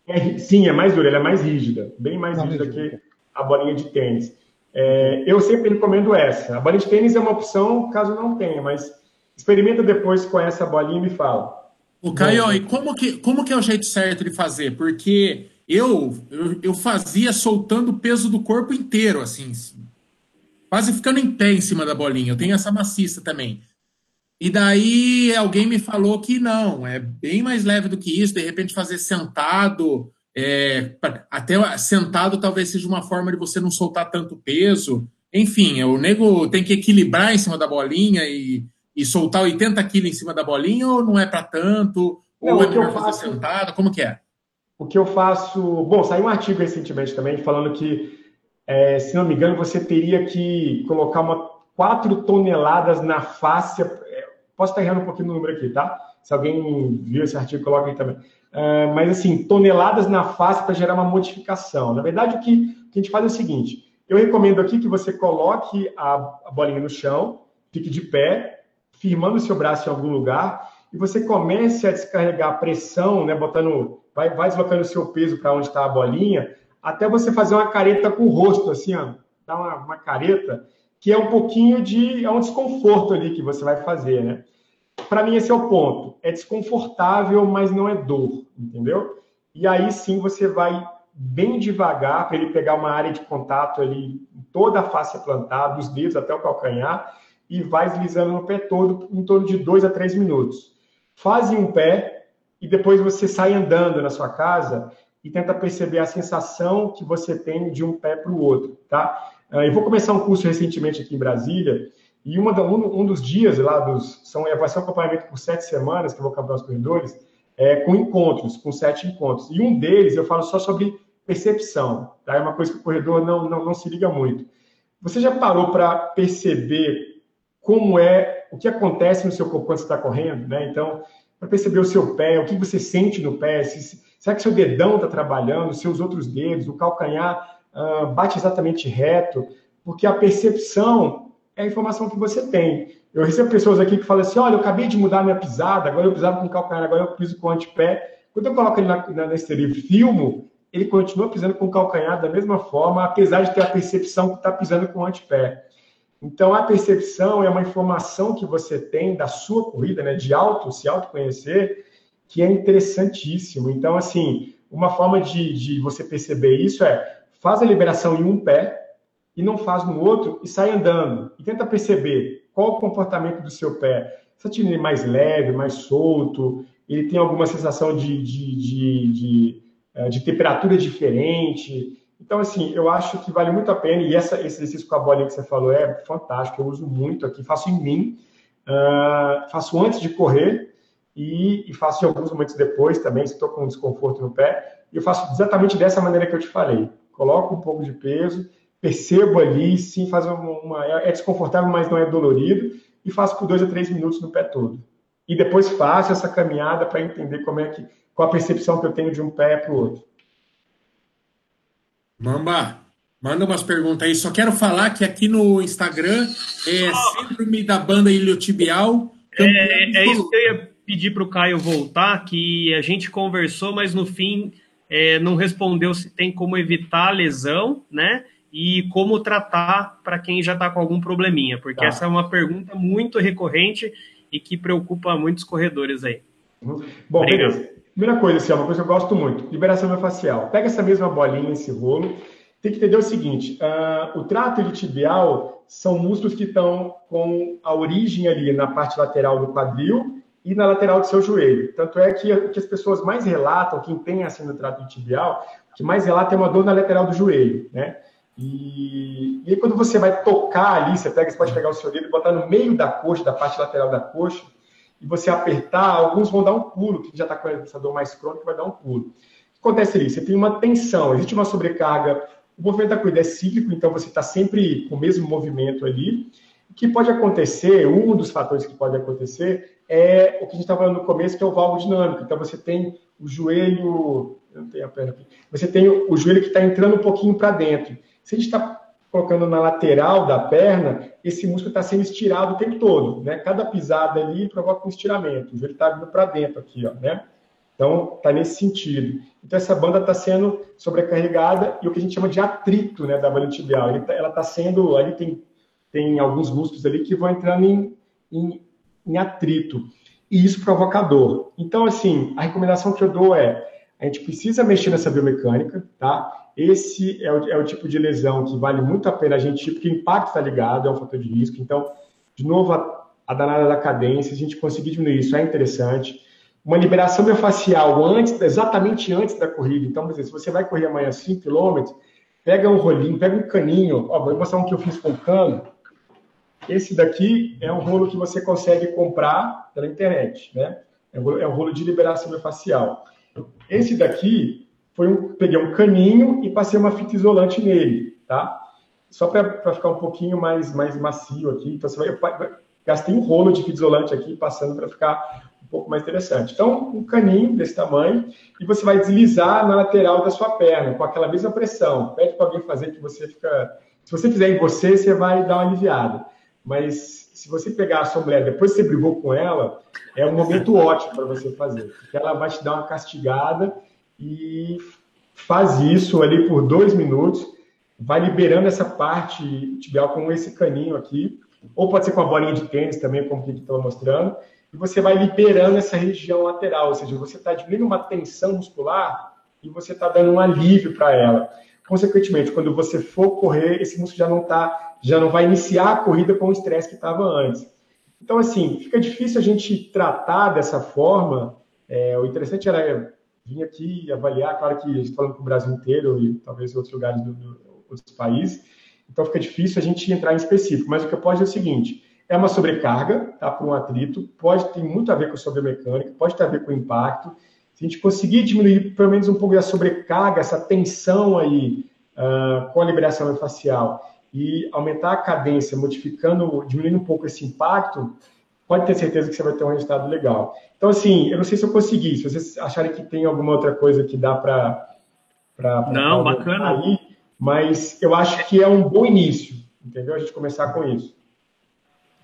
É, sim, é mais dura, ela é mais rígida, bem mais Não, rígida que a bolinha de tênis. É, eu sempre recomendo essa. A bolinha de tênis é uma opção caso não tenha, mas experimenta depois com essa bolinha e me fala. O Caio, e como que, como que é o jeito certo de fazer? Porque eu, eu, eu fazia soltando o peso do corpo inteiro, assim, quase ficando em pé em cima da bolinha. Eu tenho essa maciça também. E daí alguém me falou que não, é bem mais leve do que isso, de repente fazer sentado, é, até sentado talvez seja uma forma de você não soltar tanto peso. Enfim, o nego tem que equilibrar em cima da bolinha e, e soltar 80 quilos em cima da bolinha, ou não é para tanto, não, ou é melhor fazer faço, sentado, como que é? O que eu faço... Bom, saiu um artigo recentemente também falando que é, se não me engano, você teria que colocar uma 4 toneladas na face. É, posso estar errando um pouquinho no número aqui, tá? Se alguém viu esse artigo, coloca aí também. É, mas, assim, toneladas na face para gerar uma modificação. Na verdade, o que, o que a gente faz é o seguinte: eu recomendo aqui que você coloque a, a bolinha no chão, fique de pé, firmando o seu braço em algum lugar, e você comece a descarregar a pressão, né, botando, vai, vai deslocando o seu peso para onde está a bolinha, até você fazer uma careta com o rosto, assim, ó, dar uma, uma careta, que é um pouquinho de. é um desconforto ali que você vai fazer, né? Para mim, esse é o ponto. É desconfortável, mas não é dor, entendeu? E aí sim você vai bem devagar para ele pegar uma área de contato ali, toda a face plantada, dos dedos até o calcanhar, e vai deslizando no pé todo em torno de dois a três minutos. Faz um pé e depois você sai andando na sua casa e tenta perceber a sensação que você tem de um pé para o outro, tá? Ah, eu vou começar um curso recentemente aqui em Brasília e uma, um, um, dos dias lá dos são vai ser um acompanhamento por sete semanas que eu vou acabar os corredores é, com encontros, com sete encontros. E um deles eu falo só sobre percepção, tá? É uma coisa que o corredor não, não, não se liga muito. Você já parou para perceber como é o que acontece no seu corpo quando você está correndo, né? Então, para perceber o seu pé, o que você sente no pé, se, Será que seu dedão está trabalhando, seus outros dedos, o calcanhar uh, bate exatamente reto? Porque a percepção é a informação que você tem. Eu recebo pessoas aqui que falam assim: olha, eu acabei de mudar minha pisada, agora eu pisava com calcanhar, agora eu piso com antepé. Quando eu coloco ele na, na, na filmo, ele continua pisando com calcanhar da mesma forma, apesar de ter a percepção que está pisando com antepé. Então, a percepção é uma informação que você tem da sua corrida, né, de auto, se autoconhecer, que é interessantíssimo. Então, assim, uma forma de, de você perceber isso é faz a liberação em um pé e não faz no outro e sai andando. E tenta perceber qual o comportamento do seu pé. Tira ele mais leve, mais solto, ele tem alguma sensação de, de, de, de, eh, de temperatura diferente. Então, assim, eu acho que vale muito a pena. E essa, esse exercício com a bolinha que você falou é fantástico. Eu uso muito aqui, faço em mim, uh, faço antes de correr e, e, faço em alguns momentos depois também, se estou com desconforto no pé. E eu faço exatamente dessa maneira que eu te falei. Coloco um pouco de peso, percebo ali, sim, faz uma, uma é desconfortável, mas não é dolorido, e faço por dois a três minutos no pé todo. E depois faço essa caminhada para entender como é que, qual a percepção que eu tenho de um pé para o outro. Mamba, manda umas perguntas aí. Só quero falar que aqui no Instagram é síndrome da banda iliotibial. É, é isso que eu ia pedir para o Caio voltar, que a gente conversou, mas no fim é, não respondeu se tem como evitar a lesão, né? E como tratar para quem já está com algum probleminha, porque tá. essa é uma pergunta muito recorrente e que preocupa muitos corredores aí. Uhum. Bom, Obrigado. beleza. Primeira coisa, assim, uma coisa que eu gosto muito, liberação facial. Pega essa mesma bolinha, esse rolo, tem que entender o seguinte, uh, o trato iliotibial são músculos que estão com a origem ali na parte lateral do quadril e na lateral do seu joelho. Tanto é que, que as pessoas mais relatam, quem tem assim no trato iliotibial, que mais relata é uma dor na lateral do joelho, né? E, e aí quando você vai tocar ali, você pega, você pode pegar o seu dedo e botar no meio da coxa, da parte lateral da coxa, e você apertar, alguns vão dar um pulo, que já está com essa dor mais crônica, vai dar um pulo. O que acontece ali? Você tem uma tensão, existe uma sobrecarga, o movimento da corrida é cíclico, então você está sempre com o mesmo movimento ali. O que pode acontecer, um dos fatores que pode acontecer, é o que a gente estava falando no começo, que é o valgo dinâmico. Então você tem o joelho, eu não tenho a perna aqui, você tem o joelho que está entrando um pouquinho para dentro. Se a gente está colocando na lateral da perna, esse músculo está sendo estirado o tempo todo, né? Cada pisada ali provoca um estiramento. O joelho está vindo para dentro aqui, ó, né? Então, está nesse sentido. Então, essa banda está sendo sobrecarregada e o que a gente chama de atrito, né, da banda tibial. Tá, ela está sendo, ali tem, tem alguns músculos ali que vão entrando em, em, em atrito. E isso provoca dor. Então, assim, a recomendação que eu dou é, a gente precisa mexer nessa biomecânica, tá? Esse é o, é o, tipo de lesão que vale muito a pena a gente, porque o impacto está ligado, é um fator de risco. Então, de novo, a, a danada da cadência, a gente conseguir diminuir isso é interessante. Uma liberação miofascial antes, exatamente antes da corrida. Então, por exemplo, se você vai correr amanhã 5 km, pega um rolinho, pega um caninho. Ó, vou mostrar um que eu fiz com cano. Esse daqui é um rolo que você consegue comprar pela internet, né? É um rolo de liberação miofascial. Esse daqui foi um, peguei um caninho e passei uma fita isolante nele, tá? Só para ficar um pouquinho mais, mais macio aqui. Então, você vai, eu gastei um rolo de fita isolante aqui, passando para ficar um pouco mais interessante. Então, um caninho desse tamanho e você vai deslizar na lateral da sua perna com aquela mesma pressão. Pede para alguém fazer que você fica. Se você fizer em você, você vai dar uma aliviada. Mas se você pegar a mulher depois que você brigou com ela, é um momento ótimo para você fazer, porque ela vai te dar uma castigada e faz isso ali por dois minutos, vai liberando essa parte tibial com esse caninho aqui, ou pode ser com a bolinha de tênis também, como que estava mostrando, e você vai liberando essa região lateral, ou seja, você está diminuindo uma tensão muscular e você está dando um alívio para ela. Consequentemente, quando você for correr, esse músculo já não tá, já não vai iniciar a corrida com o estresse que estava antes. Então, assim, fica difícil a gente tratar dessa forma. É, o interessante era vir aqui avaliar, claro que a gente falando com o Brasil inteiro e talvez outros lugares do, do, outros países, então fica difícil a gente entrar em específico, mas o que eu posso é o seguinte, é uma sobrecarga, tá, para um atrito, pode ter muito a ver com a sobremecânica, pode ter a ver com o impacto, se a gente conseguir diminuir pelo menos um pouco da sobrecarga, essa tensão aí uh, com a liberação facial e aumentar a cadência, modificando, diminuindo um pouco esse impacto, pode ter certeza que você vai ter um resultado legal. Então, assim, eu não sei se eu consegui. Se vocês acharem que tem alguma outra coisa que dá para. Não, bacana. Aí, mas eu acho que é um bom início, entendeu? A gente começar com isso.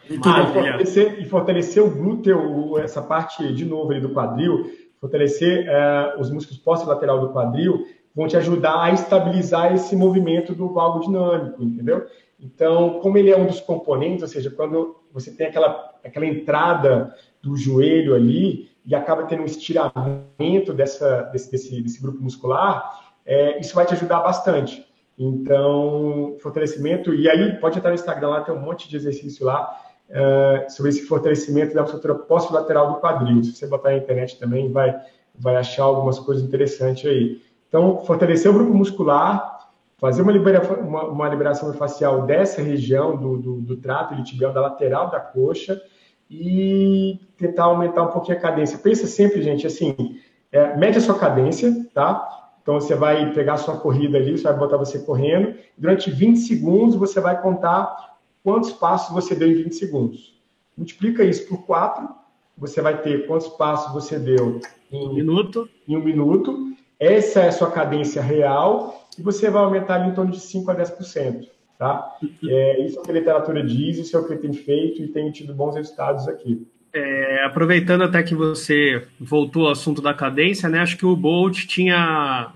E, fortalecer, e fortalecer o glúteo, essa parte, de novo, ali do quadril, fortalecer uh, os músculos lateral do quadril, vão te ajudar a estabilizar esse movimento do valgo dinâmico, entendeu? Então, como ele é um dos componentes, ou seja, quando você tem aquela, aquela entrada do joelho ali, e acaba tendo um estiramento dessa, desse, desse, desse grupo muscular, é, isso vai te ajudar bastante. Então, fortalecimento, e aí pode entrar no Instagram, lá tem um monte de exercício lá uh, sobre esse fortalecimento da musculatura pós-lateral do quadril. Se você botar na internet também, vai, vai achar algumas coisas interessantes aí. Então, fortalecer o grupo muscular, fazer uma, libera, uma, uma liberação facial dessa região do, do, do trato iliotibial, da lateral da coxa, e tentar aumentar um pouquinho a cadência. Pensa sempre, gente, assim, é, mede a sua cadência, tá? Então, você vai pegar a sua corrida ali, você vai botar você correndo. Durante 20 segundos, você vai contar quantos passos você deu em 20 segundos. Multiplica isso por 4, você vai ter quantos passos você deu em um minuto. Em um minuto. Essa é a sua cadência real e você vai aumentar ali em torno de 5 a 10%. Tá? É, isso é o que a literatura diz, isso é o que tem feito e tem tido bons resultados aqui. É, aproveitando até que você voltou ao assunto da cadência, né? Acho que o Bolt tinha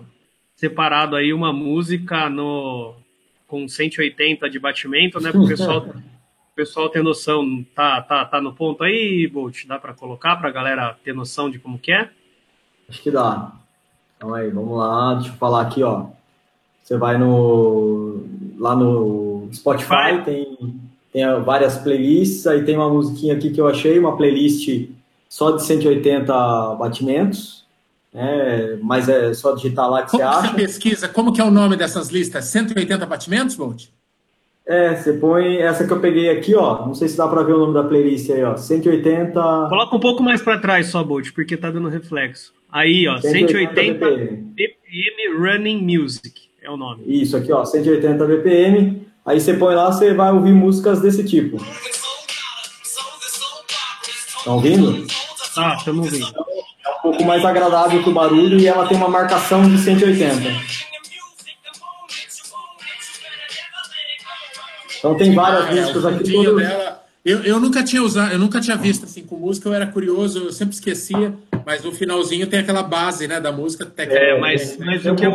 separado aí uma música no com 180 de batimento, né? Para o pessoal, pessoal ter noção. Tá, tá, tá no ponto aí, Bolt? Dá para colocar para a galera ter noção de como que é? Acho que dá. Então aí, vamos lá. Deixa eu falar aqui, ó. Você vai no lá no Spotify, tem tem várias playlists, aí tem uma musiquinha aqui que eu achei, uma playlist só de 180 batimentos, né? mas é só digitar lá que como você acha. Você pesquisa, como que é o nome dessas listas? 180 batimentos, Bolt? É, você põe essa que eu peguei aqui, ó. Não sei se dá para ver o nome da playlist aí, ó. 180. Coloca um pouco mais para trás só, Bolt, porque tá dando reflexo. Aí, ó, 180, 180 BPM. BPM Running Music é o nome. Isso aqui, ó, 180 BPM. Aí você põe lá, você vai ouvir músicas desse tipo. Estão ouvindo? Ah, estamos ouvindo. É um pouco mais agradável que o barulho e ela tem uma marcação de 180. Então tem várias ah, músicas é, aqui. Todo... Dela, eu, eu nunca tinha usado, eu nunca tinha visto assim com música, eu era curioso, eu sempre esquecia, mas no finalzinho tem aquela base, né, da música. É, mas, mas o que eu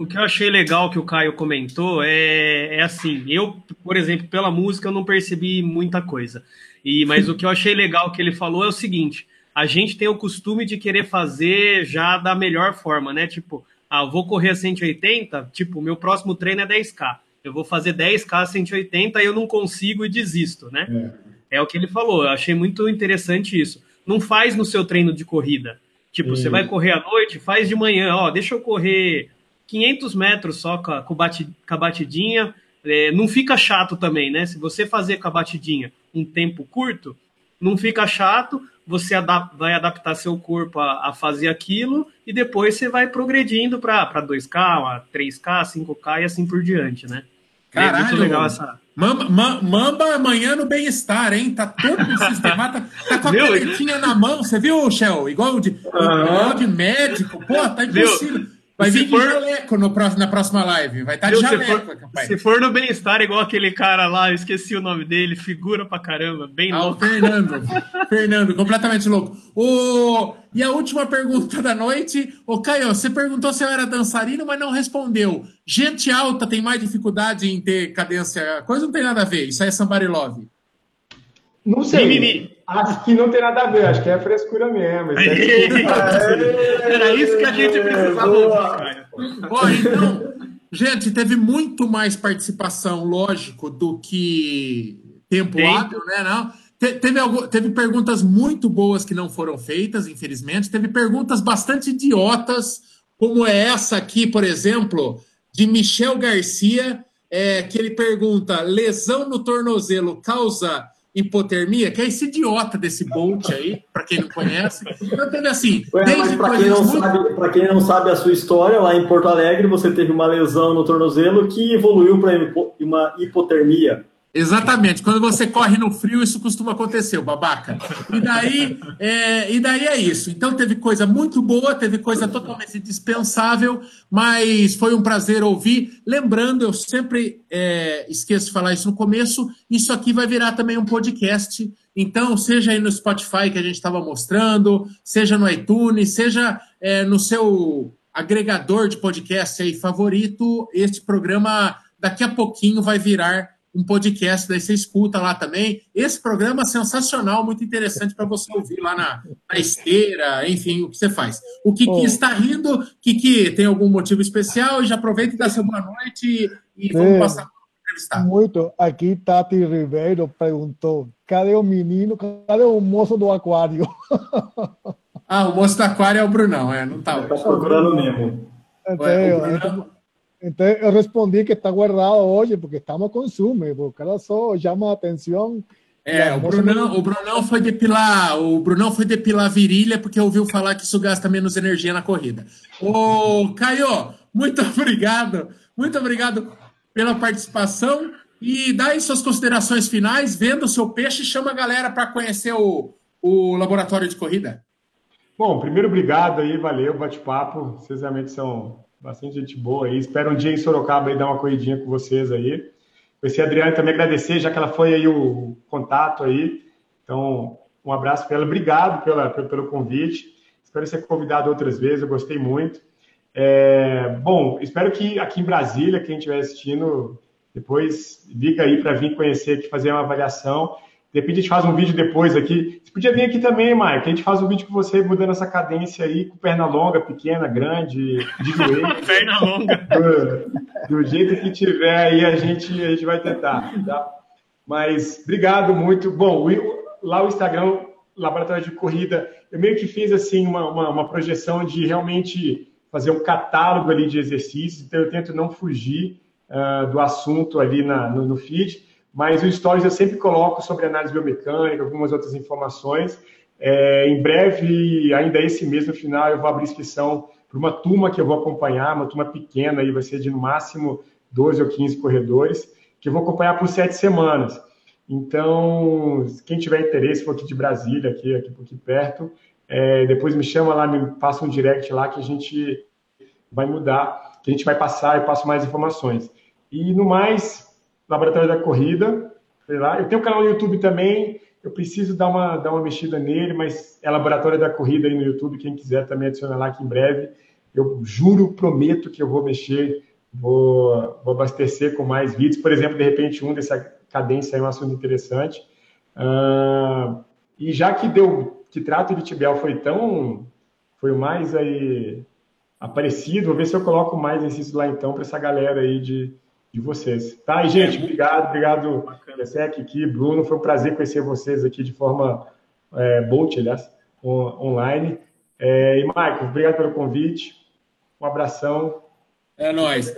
o que eu achei legal que o Caio comentou é, é assim, eu, por exemplo, pela música eu não percebi muita coisa. E, mas o que eu achei legal que ele falou é o seguinte: a gente tem o costume de querer fazer já da melhor forma, né? Tipo, ah, vou correr a 180, tipo, meu próximo treino é 10K. Eu vou fazer 10K a 180 e eu não consigo e desisto, né? É. é o que ele falou, eu achei muito interessante isso. Não faz no seu treino de corrida. Tipo, você vai correr à noite, faz de manhã, ó, deixa eu correr 500 metros só com a, com a batidinha. É, não fica chato também, né? Se você fazer com a batidinha um tempo curto, não fica chato, você adap vai adaptar seu corpo a, a, fazer aquilo e depois você vai progredindo para 2K, 3K, 5K e assim por diante, né? Caralho, é muito legal essa. Mamba, mamba amanhã no bem-estar, hein? Tá todo sistemático. Tá, tá com a canetinha na mão, você viu, Shell? Igual de, uhum. de médico. Pô, tá impossível. Vai vir for... de jaleco no próximo, na próxima live. Vai estar tá de jaleco, se for, rapaz. Se for no bem-estar, igual aquele cara lá, eu esqueci o nome dele, figura pra caramba, bem ah, louco. O Fernando. Fernando, completamente louco. O... E a última pergunta da noite. Ô, Caio, você perguntou se eu era dançarino, mas não respondeu. Gente alta tem mais dificuldade em ter cadência. Coisa não tem nada a ver. Isso aí é Somebody Love. Não sei. Mimimi. Acho que não tem nada a ver, acho que é frescura mesmo. É Era isso que a gente precisava ouvir, cara. Ó, então, gente, teve muito mais participação, lógico, do que tempo, tempo. hábil, né? Não? Te, teve, teve perguntas muito boas que não foram feitas, infelizmente. Teve perguntas bastante idiotas, como é essa aqui, por exemplo, de Michel Garcia, é, que ele pergunta: lesão no tornozelo causa hipotermia, que é esse idiota desse Bolt aí, para quem não conhece. Então, teve assim. Ué, mas para quem, não muito... sabe, quem não sabe a sua história, lá em Porto Alegre você teve uma lesão no tornozelo que evoluiu para uma hipotermia. Exatamente. Quando você corre no frio, isso costuma acontecer, babaca. E daí, é, e daí é isso. Então teve coisa muito boa, teve coisa totalmente dispensável, mas foi um prazer ouvir. Lembrando, eu sempre é, esqueço de falar isso no começo, isso aqui vai virar também um podcast. Então, seja aí no Spotify que a gente estava mostrando, seja no iTunes, seja é, no seu agregador de podcast aí favorito, este programa daqui a pouquinho vai virar um podcast, daí você escuta lá também. Esse programa é sensacional, muito interessante para você ouvir lá na, na, esteira, enfim, o que você faz. O Kiki oh. está rindo, Kiki, tem algum motivo especial? Já aproveita e dá seu boa noite e vamos passar para Muito. Aqui Tati Ribeiro perguntou: cadê o menino? Cadê o moço do aquário? Ah, o moço do aquário é o Brunão, é, não está. Está procurando mesmo. Então, então, então, eu respondi que está guardado hoje, porque estamos com Zoom, o cara só chama a atenção. É, o Brunão, o Brunão foi depilar, o Brunão foi depilar a virilha porque ouviu falar que isso gasta menos energia na corrida. Ô, Caio, muito obrigado, muito obrigado pela participação e dá aí suas considerações finais, venda o seu peixe e chama a galera para conhecer o, o laboratório de corrida. Bom, primeiro obrigado aí, valeu, bate-papo, vocês realmente são bastante gente boa aí. Espero um dia em Sorocaba aí dar uma corridinha com vocês aí. Esse Adriano também agradecer, já que ela foi aí o contato aí. Então, um abraço para ela. Obrigado pela, pelo convite. Espero ser convidado outras vezes, eu gostei muito. É, bom, espero que aqui em Brasília, quem estiver assistindo, depois liga aí para vir conhecer aqui, fazer uma avaliação. De repente a gente faz um vídeo depois aqui. Você podia vir aqui também, Mike. A gente faz um vídeo com você mudando essa cadência aí, com perna longa, pequena, grande, de joelho. perna longa. Do, do, jeito que tiver aí, a gente, a gente vai tentar. Tá? Mas obrigado muito. Bom, lá o Instagram, Laboratório de Corrida, eu meio que fiz assim uma, uma, uma projeção de realmente fazer um catálogo ali de exercícios, então eu tento não fugir uh, do assunto ali na, no, no feed mas o Stories eu sempre coloco sobre análise biomecânica, algumas outras informações. É, em breve, ainda esse mês no final, eu vou abrir inscrição para uma turma que eu vou acompanhar, uma turma pequena, aí vai ser de no máximo 12 ou 15 corredores, que eu vou acompanhar por sete semanas. Então, quem tiver interesse, for aqui de Brasília, aqui, aqui, aqui perto, é, depois me chama lá, me passa um direct lá que a gente vai mudar, que a gente vai passar e passo mais informações. E no mais, Laboratório da Corrida. Sei lá. Eu tenho um canal no YouTube também, eu preciso dar uma, dar uma mexida nele, mas é Laboratório da Corrida aí no YouTube, quem quiser também adicionar lá aqui em breve. Eu juro, prometo que eu vou mexer, vou, vou abastecer com mais vídeos. Por exemplo, de repente, um dessa cadência é um assunto interessante. Uh, e já que deu, que trato de Tibel foi tão, foi o mais aí aparecido, vou ver se eu coloco mais exercício lá então para essa galera aí de, de vocês. Tá? E, gente, obrigado, obrigado, Gessec aqui, Bruno. Foi um prazer conhecer vocês aqui de forma é, bolt, aliás, online. É, e, Marcos, obrigado pelo convite. Um abração. É nóis.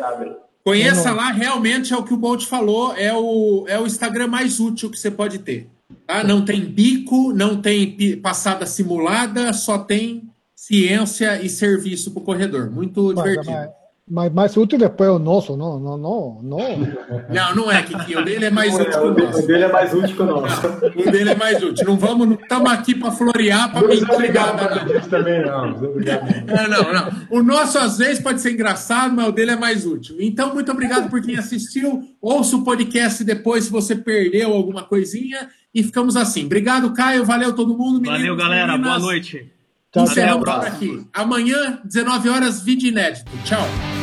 Conheça é lá, realmente é o que o Bolt falou, é o, é o Instagram mais útil que você pode ter. Tá? Não tem bico, não tem passada simulada, só tem ciência e serviço para o corredor. Muito divertido. Mas mais útil depois é o nosso, não, não, não, não. Não, não é, Kiki. O dele é mais útil que o nosso. O dele é mais útil que o nosso. o dele é mais útil. Não vamos, não estamos aqui para florear, para me entregar nada. também não. É, não, não. O nosso às vezes pode ser engraçado, mas o dele é mais útil. Então, muito obrigado por quem assistiu. Ouça o podcast depois se você perdeu alguma coisinha. E ficamos assim. Obrigado, Caio. Valeu todo mundo. Meninos, Valeu, galera. Meninas. Boa noite. Encerramos por aqui. Amanhã, 19 horas, vídeo inédito. Tchau.